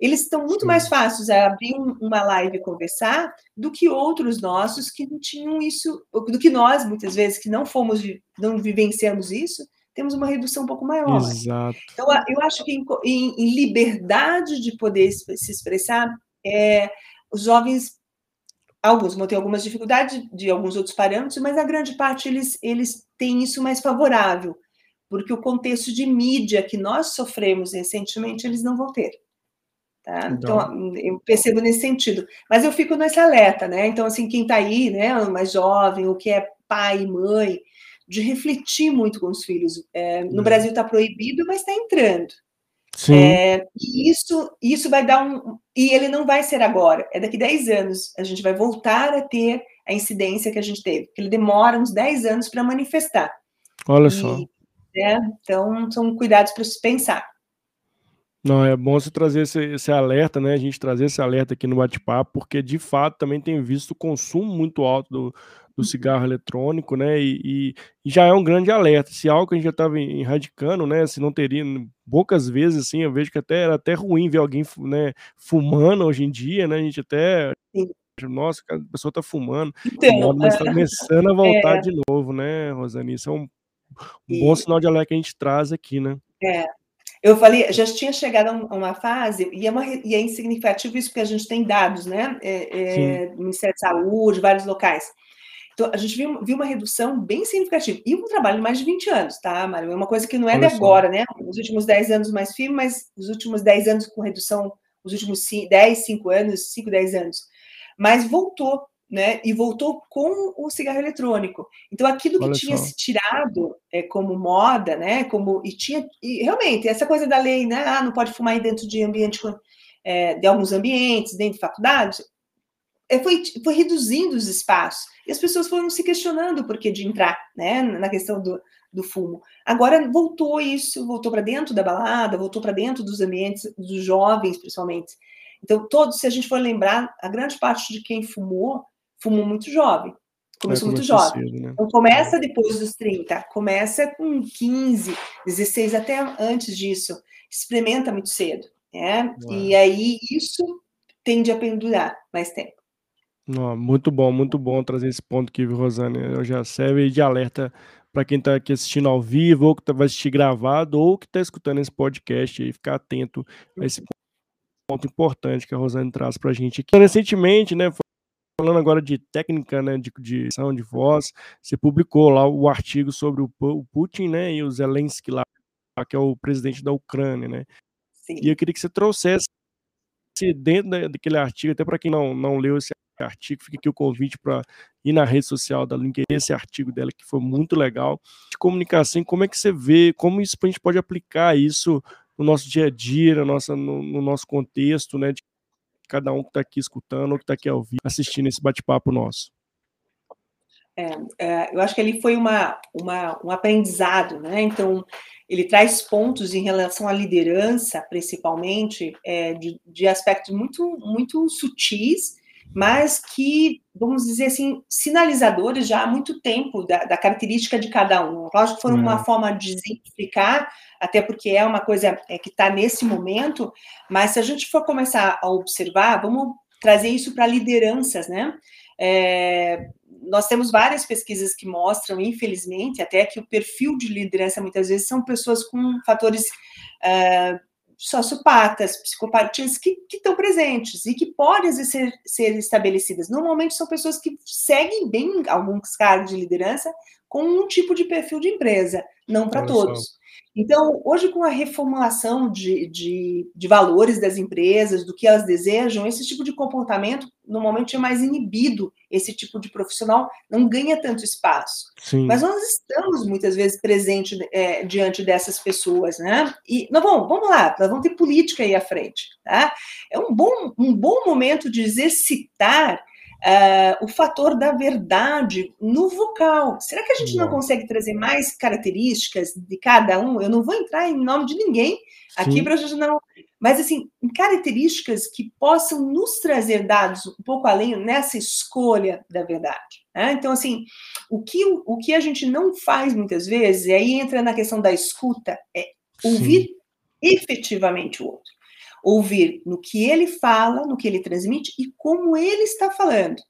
Eles estão muito mais fáceis a abrir uma live e conversar do que outros nossos que não tinham isso, do que nós, muitas vezes, que não fomos, não vivenciamos isso, temos uma redução um pouco maior. Exato. Então, eu acho que em, em, em liberdade de poder se expressar, é, os jovens, alguns vão ter algumas dificuldades de alguns outros parâmetros, mas a grande parte eles, eles têm isso mais favorável, porque o contexto de mídia que nós sofremos recentemente, eles não vão ter. Tá? Então, então, eu percebo nesse sentido. Mas eu fico nesse alerta, né? Então, assim, quem está aí, né, mais jovem, ou que é pai e mãe, de refletir muito com os filhos. É, no é. Brasil está proibido, mas está entrando. Sim. É, e isso, isso vai dar um. E ele não vai ser agora, é daqui 10 anos. A gente vai voltar a ter a incidência que a gente teve. Ele demora uns 10 anos para manifestar. Olha e, só. É, então, são cuidados para se pensar. Não, é bom você trazer esse, esse, alerta, né? A gente trazer esse alerta aqui no bate-papo, porque de fato também tem visto o consumo muito alto do, do uhum. cigarro eletrônico, né? E, e, já é um grande alerta. Se algo que a gente já estava erradicando, né? Se não teria, poucas vezes, assim, eu vejo que até era até ruim ver alguém né, fumando hoje em dia, né? A gente até. Sim. Nossa, a pessoa está fumando, então, mas está começando a voltar é... de novo, né, Rosane? Isso é um, um bom sinal de alerta que a gente traz aqui, né? É, eu falei, já tinha chegado a uma fase, e é, uma, e é insignificativo isso, porque a gente tem dados, né? É, é, Ministério da Saúde, vários locais. Então, a gente viu, viu, uma redução bem significativa. E um trabalho de mais de 20 anos, tá, Mário? É uma coisa que não é Olha de agora, né? Os últimos 10 anos mais firme, mas os últimos 10 anos com redução, os últimos 10, 5 anos, 5, 10 anos. Mas voltou né? E voltou com o cigarro eletrônico. Então, aquilo que Olha tinha só. se tirado é, como moda, né? Como e tinha e realmente essa coisa da lei, né? Ah, não pode fumar dentro de ambiente é, de alguns ambientes, dentro de faculdades. É, foi, foi reduzindo os espaços e as pessoas foram se questionando o porquê de entrar, né? Na questão do, do fumo. Agora voltou isso, voltou para dentro da balada, voltou para dentro dos ambientes dos jovens, principalmente. Então, todos, se a gente for lembrar, a grande parte de quem fumou fumou muito jovem. Começou muito jovem. Cedo, né? Então começa depois dos 30, começa com 15, 16, até antes disso. Experimenta muito cedo. Né? E aí isso tende a pendurar mais tempo. muito bom, muito bom trazer esse ponto aqui, Rosane. Eu já serve de alerta para quem está aqui assistindo ao vivo, ou que tá, vai assistir gravado, ou que está escutando esse podcast e ficar atento a esse ponto importante que a Rosane traz para a gente aqui. Recentemente, né, falando agora de técnica né, de, de de voz, você publicou lá o artigo sobre o, o Putin né, e o Zelensky lá, que é o presidente da Ucrânia, né? Sim. E eu queria que você trouxesse dentro daquele artigo, até para quem não, não leu esse artigo, fica aqui o convite para ir na rede social da LinkedIn, esse artigo dela que foi muito legal, de comunicação, como é que você vê, como isso a gente pode aplicar isso no nosso dia a dia, no nosso, no, no nosso contexto, né, de cada um que está aqui escutando ou que está aqui ao vivo, assistindo esse bate-papo nosso. É, é, eu acho que ele foi uma, uma, um aprendizado, né? Então, ele traz pontos em relação à liderança, principalmente, é, de, de aspectos muito, muito sutis mas que, vamos dizer assim, sinalizadores já há muito tempo da, da característica de cada um. Lógico que foi uma uhum. forma de exemplificar, até porque é uma coisa é, que está nesse momento, mas se a gente for começar a observar, vamos trazer isso para lideranças, né? É, nós temos várias pesquisas que mostram, infelizmente, até que o perfil de liderança muitas vezes são pessoas com fatores uh, sociopatas, psicopatias que, que estão presentes e que podem ser, ser estabelecidas. Normalmente são pessoas que seguem bem alguns cargos de liderança com um tipo de perfil de empresa, não para todos. Então, hoje, com a reformulação de, de, de, valores das empresas, do que elas desejam, esse tipo de comportamento normalmente é mais inibido. Esse tipo de profissional não ganha tanto espaço. Sim. Mas nós estamos muitas vezes presentes é, diante dessas pessoas, né? E nós vamos, vamos lá, nós vamos ter política aí à frente, tá? É um bom, um bom momento de exercitar Uh, o fator da verdade no vocal. Será que a gente não consegue trazer mais características de cada um? Eu não vou entrar em nome de ninguém aqui para a gente não. Mas, assim, características que possam nos trazer dados um pouco além nessa escolha da verdade. Né? Então, assim, o que, o que a gente não faz muitas vezes, e aí entra na questão da escuta, é ouvir Sim. efetivamente o outro ouvir no que ele fala, no que ele transmite e como ele está falando.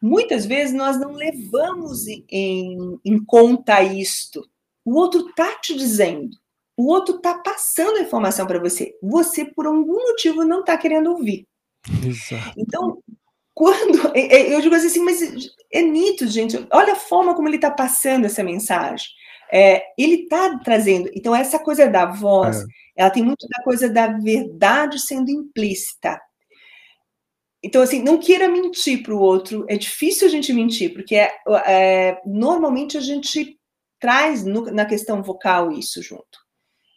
Muitas vezes nós não levamos em, em conta isto. O outro está te dizendo, o outro está passando a informação para você. Você, por algum motivo, não está querendo ouvir. Exato. Então, quando. Eu digo assim, mas é nítido, gente. Olha a forma como ele está passando essa mensagem. É, ele está trazendo. Então, essa coisa da voz, é. Ela tem muito da coisa da verdade sendo implícita. Então, assim, não queira mentir para o outro. É difícil a gente mentir, porque é, é, normalmente a gente traz no, na questão vocal isso junto.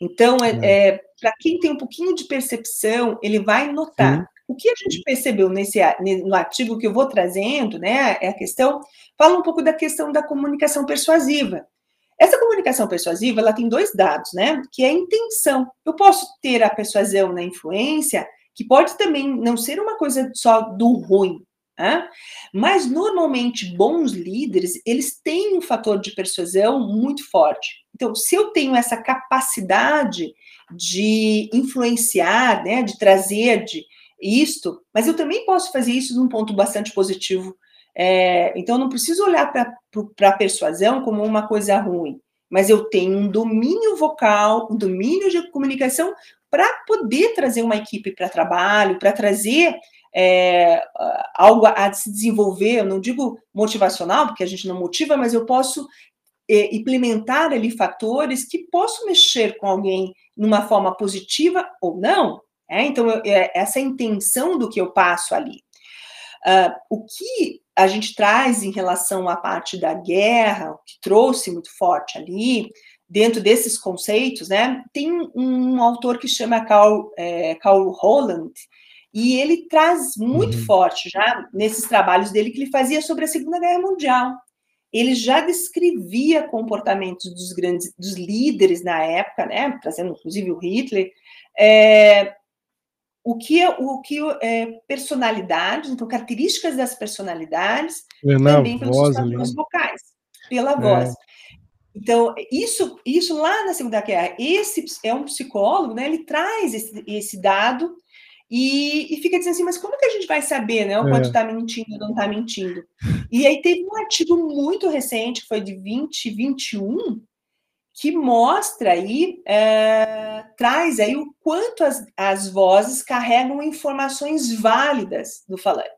Então, é, é. é para quem tem um pouquinho de percepção, ele vai notar. Sim. O que a gente percebeu nesse no artigo que eu vou trazendo, né, é a questão, fala um pouco da questão da comunicação persuasiva. Essa comunicação persuasiva, ela tem dois dados, né, que é a intenção. Eu posso ter a persuasão na influência, que pode também não ser uma coisa só do ruim, né? mas normalmente bons líderes, eles têm um fator de persuasão muito forte. Então, se eu tenho essa capacidade de influenciar, né, de trazer de isto, mas eu também posso fazer isso num ponto bastante positivo. É, então, não preciso olhar para a persuasão como uma coisa ruim, mas eu tenho um domínio vocal, um domínio de comunicação para poder trazer uma equipe para trabalho, para trazer é, algo a se desenvolver, eu não digo motivacional, porque a gente não motiva, mas eu posso é, implementar ali fatores que posso mexer com alguém numa forma positiva ou não. É? Então, eu, é, essa intenção do que eu passo ali. Uh, o que a gente traz em relação à parte da guerra, que trouxe muito forte ali, dentro desses conceitos, né, tem um autor que chama Carl, é, Carl Holland, e ele traz muito uhum. forte já nesses trabalhos dele que ele fazia sobre a Segunda Guerra Mundial. Ele já descrevia comportamentos dos grandes, dos líderes na época, né, trazendo inclusive o Hitler, é, o que o que é personalidades, então características das personalidades, é também pelos fatores vocais, pela é. voz. Então, isso, isso lá na Segunda Guerra, esse é um psicólogo, né? Ele traz esse, esse dado e, e, fica dizendo assim, mas como que a gente vai saber, né? O quanto está é. mentindo ou não está mentindo? E aí teve um artigo muito recente, que foi de 2021, que mostra aí, é, traz aí o quanto as, as vozes carregam informações válidas do falante.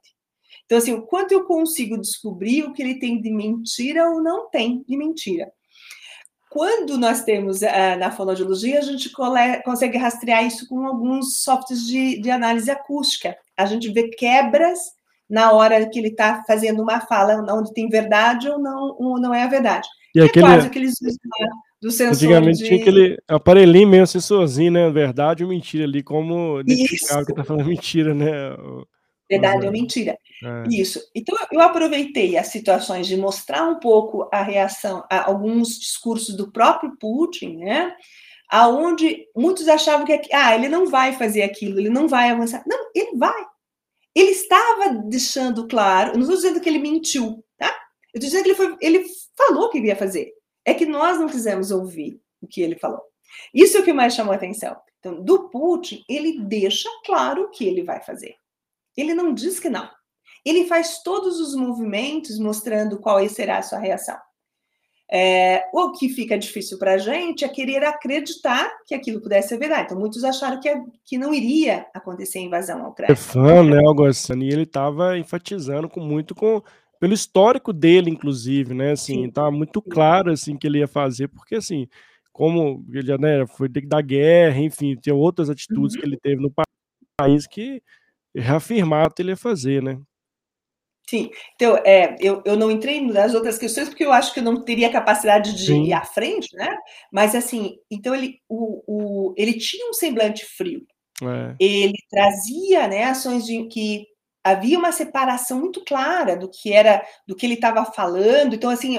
Então, assim, o quanto eu consigo descobrir o que ele tem de mentira ou não tem de mentira. Quando nós temos uh, na fonoaudiologia, a gente consegue rastrear isso com alguns softwares de, de análise acústica. A gente vê quebras na hora que ele está fazendo uma fala, onde tem verdade ou não, ou não é a verdade. E é aquele... quase aqueles do sensor Antigamente de... tinha aquele aparelhinho meio sensorzinho, né? Verdade ou mentira ali, como identificar o que está falando mentira, né? Verdade ou mentira. É. Isso. Então, eu aproveitei as situações de mostrar um pouco a reação a alguns discursos do próprio Putin, né? Aonde muitos achavam que ah, ele não vai fazer aquilo, ele não vai avançar. Não, ele vai. Ele estava deixando claro, não estou dizendo que ele mentiu, tá? Eu estou dizendo que ele, foi, ele falou que ia fazer. É que nós não quisemos ouvir o que ele falou. Isso é o que mais chamou a atenção. Então, do Putin, ele deixa claro o que ele vai fazer. Ele não diz que não. Ele faz todos os movimentos mostrando qual será a sua reação. É, o que fica difícil para a gente é querer acreditar que aquilo pudesse ser verdade. Então, muitos acharam que, que não iria acontecer a invasão à Ucrânia. Fã, né, Augustine? E ele estava enfatizando com muito com pelo histórico dele, inclusive, né? Assim, tá muito claro assim que ele ia fazer, porque assim, como ele já né, foi da guerra, enfim, tinha outras atitudes uhum. que ele teve no país que reafirmaram que ele ia fazer, né? Sim, então é, eu, eu não entrei nas outras questões porque eu acho que eu não teria capacidade de Sim. ir à frente, né? Mas assim, então ele, o, o, ele tinha um semblante frio. É. Ele trazia né, ações de que havia uma separação muito clara do que era, do que ele estava falando. Então, assim,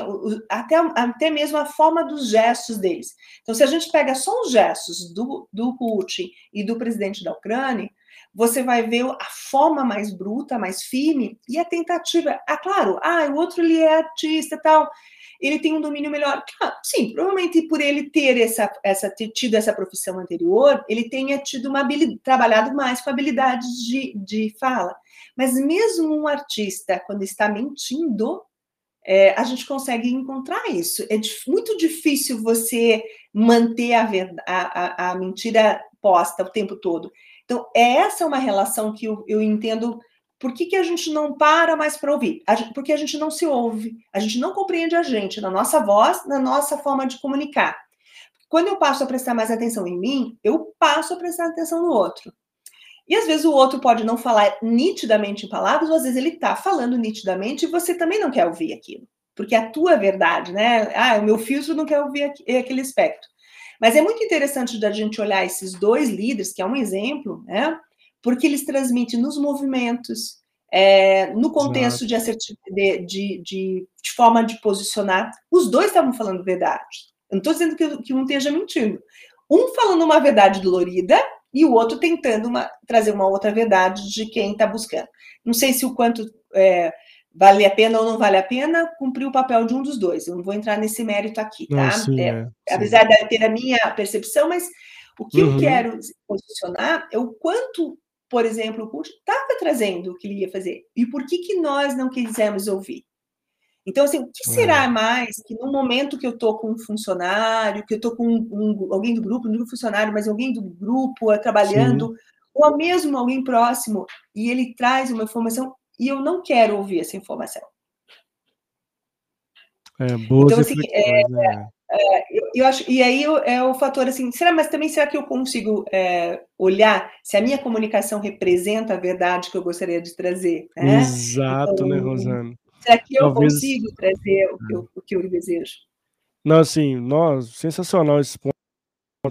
até, até mesmo a forma dos gestos deles. Então, se a gente pega só os gestos do, do Putin e do presidente da Ucrânia, você vai ver a forma mais bruta, mais firme e a tentativa. Ah, claro, ah, o outro ele é artista tal ele tem um domínio melhor. sim, provavelmente por ele ter essa, essa ter tido essa profissão anterior, ele tenha tido uma habilidade, trabalhado mais com habilidades de, de fala. Mas mesmo um artista, quando está mentindo, é, a gente consegue encontrar isso. É muito difícil você manter a, a, a, mentira posta o tempo todo. Então, é essa uma relação que eu, eu entendo por que, que a gente não para mais para ouvir? A porque a gente não se ouve, a gente não compreende a gente, na nossa voz, na nossa forma de comunicar. Quando eu passo a prestar mais atenção em mim, eu passo a prestar atenção no outro. E às vezes o outro pode não falar nitidamente em palavras, ou às vezes ele está falando nitidamente e você também não quer ouvir aquilo. porque é a tua verdade, né? Ah, o meu filtro não quer ouvir aquele espectro. Mas é muito interessante da gente olhar esses dois líderes, que é um exemplo, né? Porque eles transmitem nos movimentos, é, no contexto de, de, de, de, forma de posicionar. Os dois estavam falando verdade. Eu não estou dizendo que, que um esteja mentindo. Um falando uma verdade dolorida e o outro tentando uma, trazer uma outra verdade de quem está buscando. Não sei se o quanto é, vale a pena ou não vale a pena cumprir o papel de um dos dois. Eu não vou entrar nesse mérito aqui, tá? Não, sim, é, é, apesar de ter a minha percepção, mas o que uhum. eu quero posicionar é o quanto, por exemplo, o curso estava trazendo o que ele ia fazer e por que, que nós não quisemos ouvir. Então, assim, o que será é. mais que no momento que eu estou com um funcionário, que eu estou com um, um, alguém do grupo, não funcionário, mas alguém do grupo uh, trabalhando, Sim. ou mesmo alguém próximo, e ele traz uma informação e eu não quero ouvir essa informação. É, boas então, assim, é, né? é, eu, eu, acho, e aí é o fator assim, será, mas também será que eu consigo é, olhar se a minha comunicação representa a verdade que eu gostaria de trazer? Né? Exato, então, né, Rosana? Será que eu Talvez... consigo trazer o que, eu, o que eu desejo? Não, assim, nós, sensacional esse ponto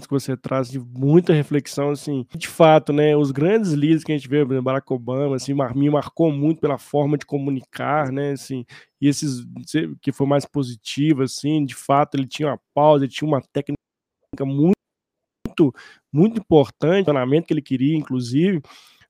que você traz de muita reflexão, assim, de fato, né, os grandes líderes que a gente vê, Barack Obama, assim, me marcou muito pela forma de comunicar, né, assim, e esses que foi mais positivo, assim, de fato, ele tinha uma pausa, ele tinha uma técnica muito, muito importante, o que ele queria, inclusive,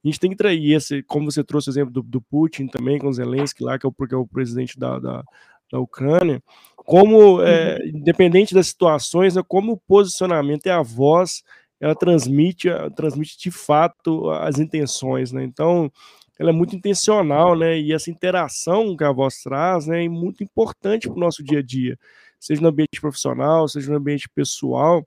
a gente tem que trair esse, como você trouxe o exemplo do, do Putin também, com Zelensky lá, que é o, porque é o presidente da, da, da Ucrânia, como, é, uhum. independente das situações, né, como o posicionamento e a voz, ela transmite, transmite de fato as intenções, né? Então, ela é muito intencional, né? E essa interação que a voz traz, né, é muito importante para o nosso dia a dia, seja no ambiente profissional, seja no ambiente pessoal,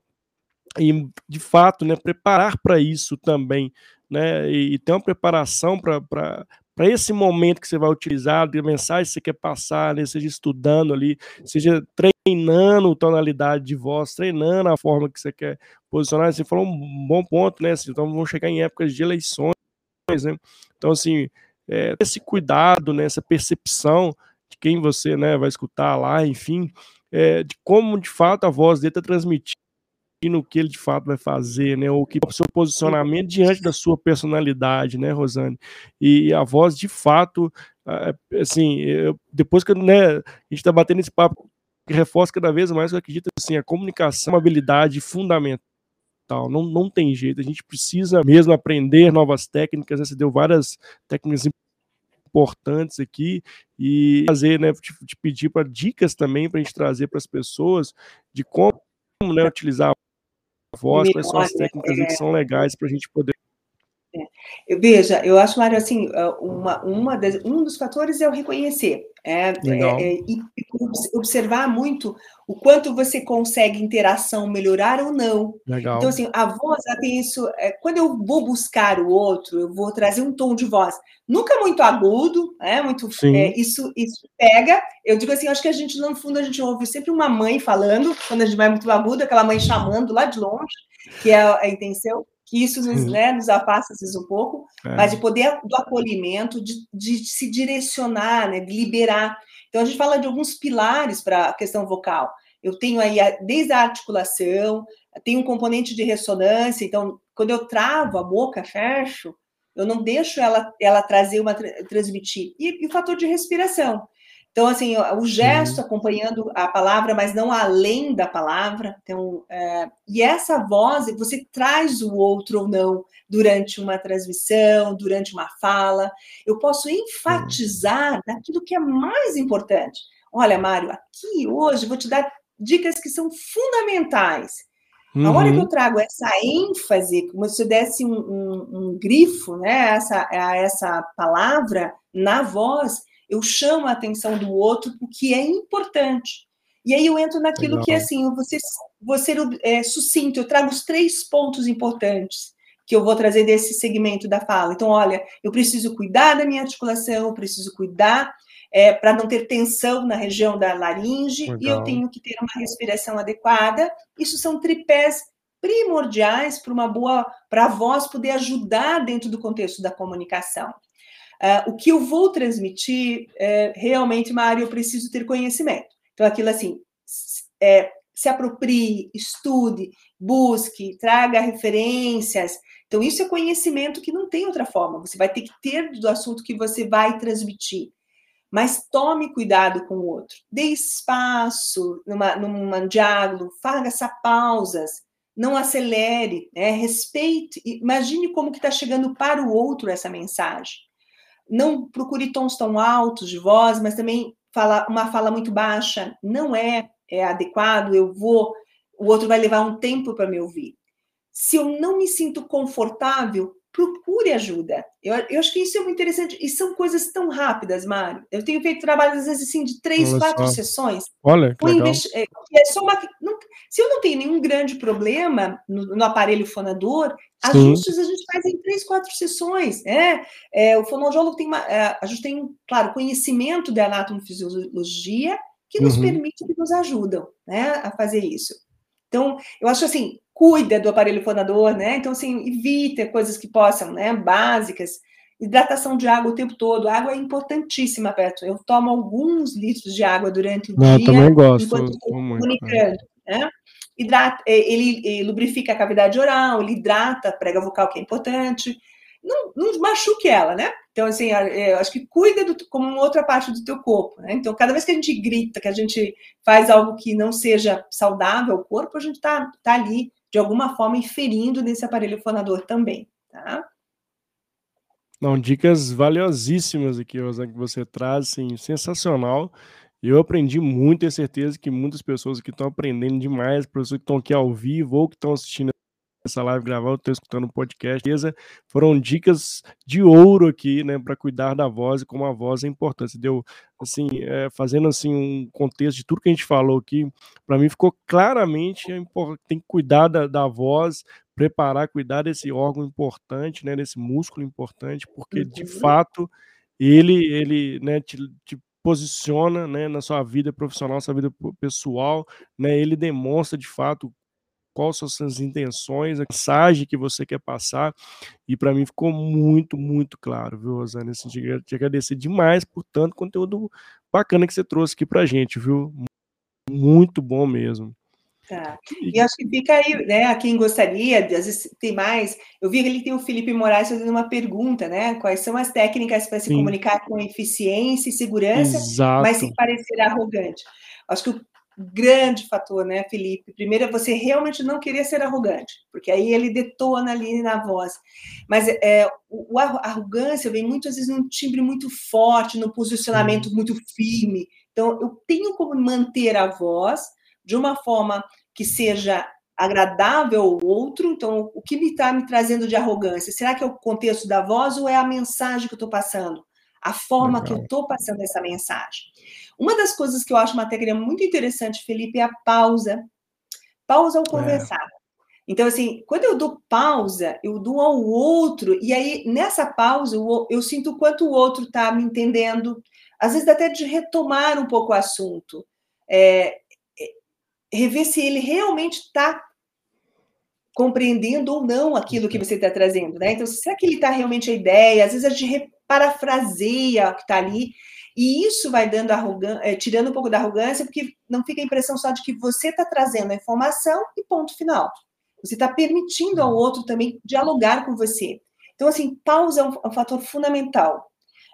e de fato, né, preparar para isso também, né? E, e ter uma preparação para esse momento que você vai utilizar, de mensagem que você quer passar, né, seja estudando ali, seja treinando tonalidade de voz, treinando a forma que você quer posicionar. Você falou um bom ponto, né? Assim, então vamos chegar em épocas de eleições, né? Então, assim, é, esse cuidado, né, essa percepção de quem você né, vai escutar lá, enfim, é, de como de fato a voz dele está transmitindo no que ele de fato vai fazer, né? Ou que o seu posicionamento diante da sua personalidade, né, Rosane? E a voz, de fato, assim, eu, depois que né, a gente está batendo esse papo, reforça cada vez mais, eu acredito assim, a comunicação é uma habilidade fundamental. Não, não tem jeito, a gente precisa mesmo aprender novas técnicas. Né? Você deu várias técnicas importantes aqui e fazer, né, te, te pedir para dicas também para a gente trazer para as pessoas de como né, utilizar voz, quais são as técnicas que são legais para a gente poder. É. Eu, veja, eu acho, Mário, assim, uma, uma das, um dos fatores é o reconhecer, é, é, é, e observar muito o quanto você consegue interação melhorar ou não. Legal. Então, assim, a voz ela tem isso. É, quando eu vou buscar o outro, eu vou trazer um tom de voz, nunca muito agudo, é muito. Isso, isso pega. Eu digo assim, acho que a gente, no fundo, a gente ouve sempre uma mãe falando, quando a gente vai muito agudo, aquela mãe chamando lá de longe, que é a intenção que isso nos, né, nos afasta às vezes um pouco, é. mas de poder do acolhimento, de, de se direcionar, né, de liberar. Então, a gente fala de alguns pilares para a questão vocal. Eu tenho aí a, desde a articulação, tem um componente de ressonância, então, quando eu travo a boca, fecho, eu não deixo ela, ela trazer uma transmitir. E, e o fator de respiração. Então, assim, o gesto uhum. acompanhando a palavra, mas não além da palavra. Então, é, e essa voz, você traz o outro ou não durante uma transmissão, durante uma fala. Eu posso enfatizar uhum. daquilo que é mais importante. Olha, Mário, aqui hoje vou te dar dicas que são fundamentais. Uhum. A hora que eu uhum. trago essa ênfase, como se eu desse um, um, um grifo, né, essa, a essa palavra na voz, eu chamo a atenção do outro, o que é importante. E aí eu entro naquilo Legal. que, assim, você, você é, sucinto, eu trago os três pontos importantes que eu vou trazer desse segmento da fala. Então, olha, eu preciso cuidar da minha articulação, eu preciso cuidar é, para não ter tensão na região da laringe, Legal. e eu tenho que ter uma respiração adequada. Isso são tripés primordiais para uma boa, para a voz poder ajudar dentro do contexto da comunicação. Uh, o que eu vou transmitir, é, realmente, Mário, eu preciso ter conhecimento. Então, aquilo assim, é, se aproprie, estude, busque, traga referências. Então, isso é conhecimento que não tem outra forma. Você vai ter que ter do assunto que você vai transmitir. Mas tome cuidado com o outro. Dê espaço numa, num diálogo, faça pausas, não acelere, né? respeite, imagine como que está chegando para o outro essa mensagem. Não procure tons tão altos de voz, mas também fala, uma fala muito baixa não é, é adequado, eu vou, o outro vai levar um tempo para me ouvir. Se eu não me sinto confortável, procure ajuda. Eu, eu, acho que isso é muito interessante. E são coisas tão rápidas, Mário. Eu tenho feito trabalhos, às vezes, assim, de três, Olha quatro só. sessões. Olha, que legal. É, é só uma, não, se eu não tenho nenhum grande problema no, no aparelho fonador, Sim. ajustes a gente faz em três, quatro sessões. É, é o fonoaudiólogo tem uma, é, a gente tem, claro, conhecimento da anatomofisiologia que nos uhum. permite, que nos ajudam né, a fazer isso. Então, eu acho assim, cuida do aparelho fonador, né? Então, assim, evita coisas que possam, né, básicas. Hidratação de água o tempo todo. A água é importantíssima, Beto. Eu tomo alguns litros de água durante o Não, dia. Eu também gosto. Enquanto estou comunicando, né? Hidrata, é, ele, ele, lubrifica a cavidade oral, ele hidrata a prega vocal, que é importante. Não, não machuque ela, né? Então, assim, eu acho que cuida do, como outra parte do teu corpo, né? Então, cada vez que a gente grita, que a gente faz algo que não seja saudável ao corpo, a gente está tá ali de alguma forma inferindo nesse aparelho fonador também, tá? Não, dicas valiosíssimas aqui, Rosana, que você traz, assim, sensacional. Eu aprendi muito, tenho certeza que muitas pessoas aqui estão aprendendo demais, pessoas que estão aqui ao vivo ou que estão assistindo essa live gravada, estou escutando o podcast. Foram dicas de ouro aqui, né, para cuidar da voz e como a voz é importante. Deu, assim, é, fazendo assim um contexto de tudo que a gente falou aqui, para mim ficou claramente é tem que cuidar da, da, voz, preparar, cuidar desse órgão importante, né, desse músculo importante, porque uhum. de fato ele, ele, né, te, te posiciona, né, na sua vida profissional, sua vida pessoal, né, ele demonstra de fato quais são suas intenções, a mensagem que você quer passar. E para mim ficou muito, muito claro, viu, Rosana? Assim, te, agradecer demais por tanto conteúdo bacana que você trouxe aqui para gente, viu? Muito bom mesmo. Tá. E acho que fica aí, né? A quem gostaria, às vezes tem mais. Eu vi que ele tem o Felipe Moraes fazendo uma pergunta, né? Quais são as técnicas para se Sim. comunicar com eficiência e segurança, Exato. mas sem parecer arrogante? Acho que o grande fator, né, Felipe? Primeiro é você realmente não querer ser arrogante, porque aí ele detona ali na voz. Mas é, o, a arrogância vem muitas vezes num timbre muito forte, no posicionamento uhum. muito firme. Então, eu tenho como manter a voz de uma forma que seja agradável ao outro. Então, o que me está me trazendo de arrogância? Será que é o contexto da voz ou é a mensagem que eu estou passando? A forma Legal. que eu estou passando essa mensagem? Uma das coisas que eu acho uma técnica muito interessante, Felipe, é a pausa. Pausa ao é. conversar. É. Então, assim, quando eu dou pausa, eu dou ao outro, e aí, nessa pausa, eu, eu sinto o quanto o outro está me entendendo, às vezes até de retomar um pouco o assunto. É, é rever se ele realmente está compreendendo ou não aquilo que você está trazendo, né? Então, será que ele está realmente a ideia? Às vezes a gente parafraseia o que está ali, e isso vai dando arrogância, é, tirando um pouco da arrogância, porque não fica a impressão só de que você está trazendo a informação e ponto final. Você está permitindo ao outro também dialogar com você. Então, assim, pausa é um, um fator fundamental.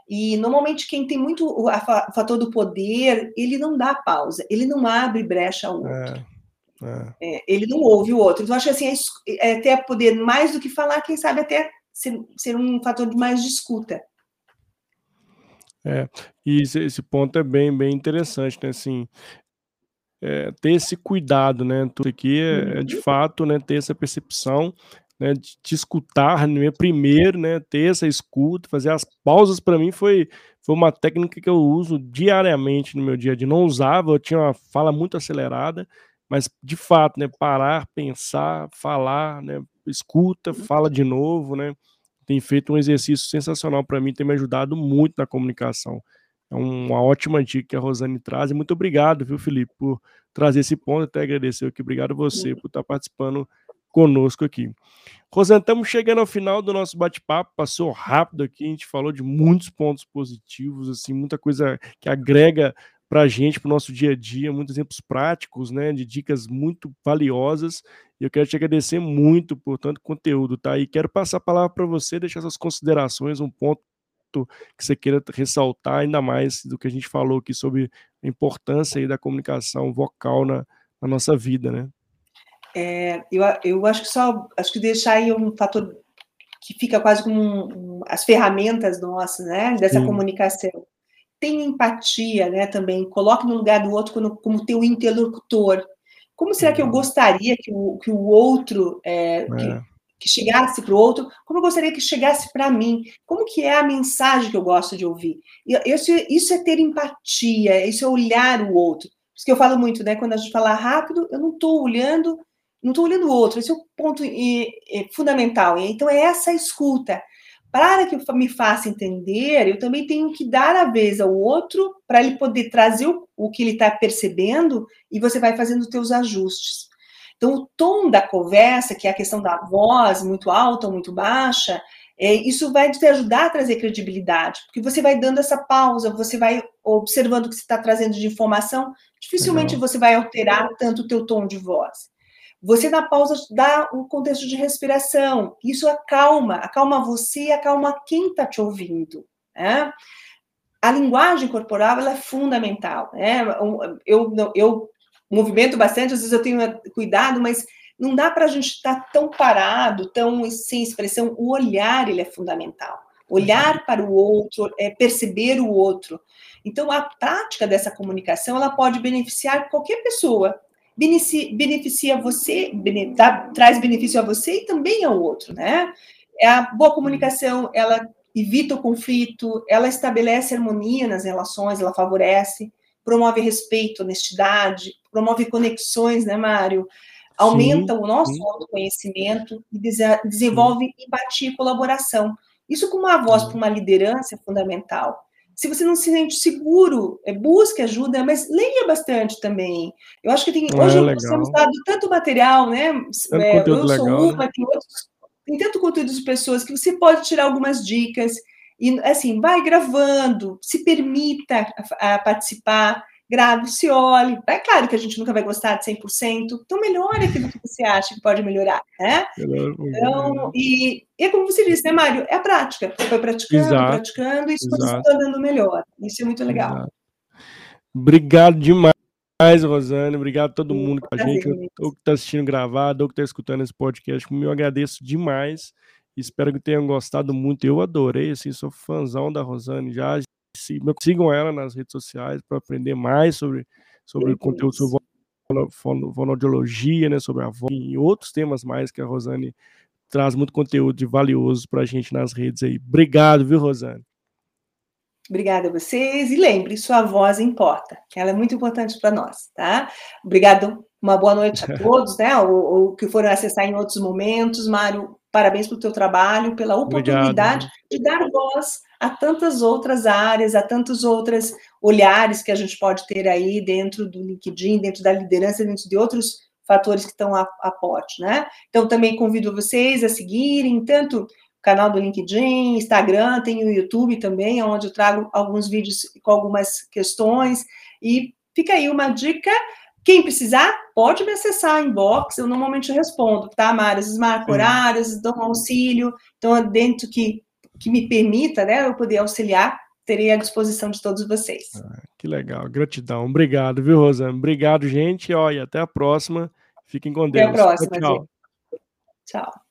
E normalmente quem tem muito o, a, o, fator do poder, ele não dá pausa, ele não abre brecha ao outro. É, é. É, ele não ouve o outro. Então, acho assim, é, é até poder mais do que falar, quem sabe até ser, ser um fator de mais de escuta. É, e esse, esse ponto é bem, bem interessante, né? Assim, é, ter esse cuidado, né? Tudo aqui é, é, de uhum. fato, né? Ter essa percepção, né? De te escutar, né? Primeiro, né? Ter essa escuta, fazer as pausas para mim foi, foi uma técnica que eu uso diariamente no meu dia a dia. Não usava, eu tinha uma fala muito acelerada, mas de fato, né? Parar, pensar, falar, né? Escuta, fala de novo, né? Tem feito um exercício sensacional para mim, tem me ajudado muito na comunicação. É uma ótima dica que a Rosane traz. E muito obrigado, viu, Felipe, por trazer esse ponto. Até agradecer aqui. Obrigado a você por estar participando conosco aqui. Rosana, estamos chegando ao final do nosso bate-papo, passou rápido aqui, a gente falou de muitos pontos positivos, assim, muita coisa que agrega para a gente, para o nosso dia a dia, muitos exemplos práticos, né, de dicas muito valiosas. E eu quero te agradecer muito por tanto conteúdo, tá? E quero passar a palavra para você, deixar suas considerações, um ponto que você queira ressaltar, ainda mais do que a gente falou aqui sobre a importância aí da comunicação vocal na, na nossa vida, né? É, eu, eu acho que só acho que deixar aí um fator que fica quase como um, um, as ferramentas nossas, né, dessa Sim. comunicação. Tenha empatia, né, também. Coloque no lugar do outro como, como teu interlocutor. Como será que eu uhum. gostaria que o, que o outro é, é. Que, que chegasse para o outro, como eu gostaria que chegasse para mim, como que é a mensagem que eu gosto de ouvir. Isso, isso é ter empatia, isso é olhar o outro. Por isso que eu falo muito, né? Quando a gente fala rápido, eu não estou olhando, não estou olhando o outro. Esse é o ponto fundamental. Então é essa escuta. Para que me faça entender, eu também tenho que dar a vez ao outro para ele poder trazer o, o que ele está percebendo e você vai fazendo os teus ajustes. Então, o tom da conversa, que é a questão da voz muito alta ou muito baixa, é, isso vai te ajudar a trazer credibilidade, porque você vai dando essa pausa, você vai observando o que você está trazendo de informação, dificilmente Legal. você vai alterar tanto o teu tom de voz. Você na pausa dá um contexto de respiração, isso acalma, acalma você acalma quem está te ouvindo. Né? A linguagem corporal ela é fundamental. Né? Eu, eu movimento bastante, às vezes eu tenho cuidado, mas não dá para a gente estar tá tão parado, tão sem expressão. O olhar ele é fundamental. Olhar para o outro, é perceber o outro. Então, a prática dessa comunicação ela pode beneficiar qualquer pessoa. Beneficia, beneficia você, bene, dá, traz benefício a você e também ao outro, né? É a boa comunicação, ela evita o conflito, ela estabelece harmonia nas relações, ela favorece, promove respeito, honestidade, promove conexões, né, Mário? Aumenta sim, o nosso sim. autoconhecimento e desenvolve sim. empatia e colaboração. Isso com uma voz para uma liderança é fundamental. Se você não se sente seguro, é, busque ajuda, mas leia bastante também. Eu acho que tem, é, hoje nós temos dado tanto material, né? É, eu sou legal, uma, né? tem, outros, tem tanto conteúdo de pessoas que você pode tirar algumas dicas e assim vai gravando, se permita a, a participar grave, se olhe. É claro que a gente nunca vai gostar de 100%, então melhore aquilo que você acha que pode melhorar, né? Então, e, e é como você disse, né, Mário? É a prática. Você vai praticando, exato, praticando, e isso está dando melhor. Isso é muito legal. Exato. Obrigado demais. Rosane, obrigado a todo mundo com a gente, ou que está assistindo gravado, ou que está escutando esse podcast, eu agradeço demais, espero que tenham gostado muito, eu adorei, assim, sou fãzão da Rosane já, sigam ela nas redes sociais para aprender mais sobre, sobre o conteúdo sobre fonoaudiologia, né, sobre a voz e outros temas mais que a Rosane traz muito conteúdo de valioso para a gente nas redes aí. Obrigado, viu, Rosane? Obrigada a vocês e lembre, sua voz importa, ela é muito importante para nós, tá? Obrigado, uma boa noite a todos, né? Ou, ou que foram acessar em outros momentos, Mário, parabéns pelo teu trabalho, pela oportunidade Obrigado. de dar voz a tantas outras áreas, a tantos outros olhares que a gente pode ter aí dentro do LinkedIn, dentro da liderança, dentro de outros fatores que estão a, a pote, né? Então, também convido vocês a seguirem tanto o canal do LinkedIn, Instagram, tem o YouTube também, onde eu trago alguns vídeos com algumas questões, e fica aí uma dica, quem precisar, pode me acessar em inbox, eu normalmente respondo, tá, Mara? Vezes marco horários, dou um auxílio, então, dentro que que me permita, né, eu poder auxiliar, terei à disposição de todos vocês. Ah, que legal, gratidão. Obrigado, viu, Rosana? Obrigado, gente. Ó, e até a próxima. Fiquem com Deus. Até a próxima. Tchau. Tchau.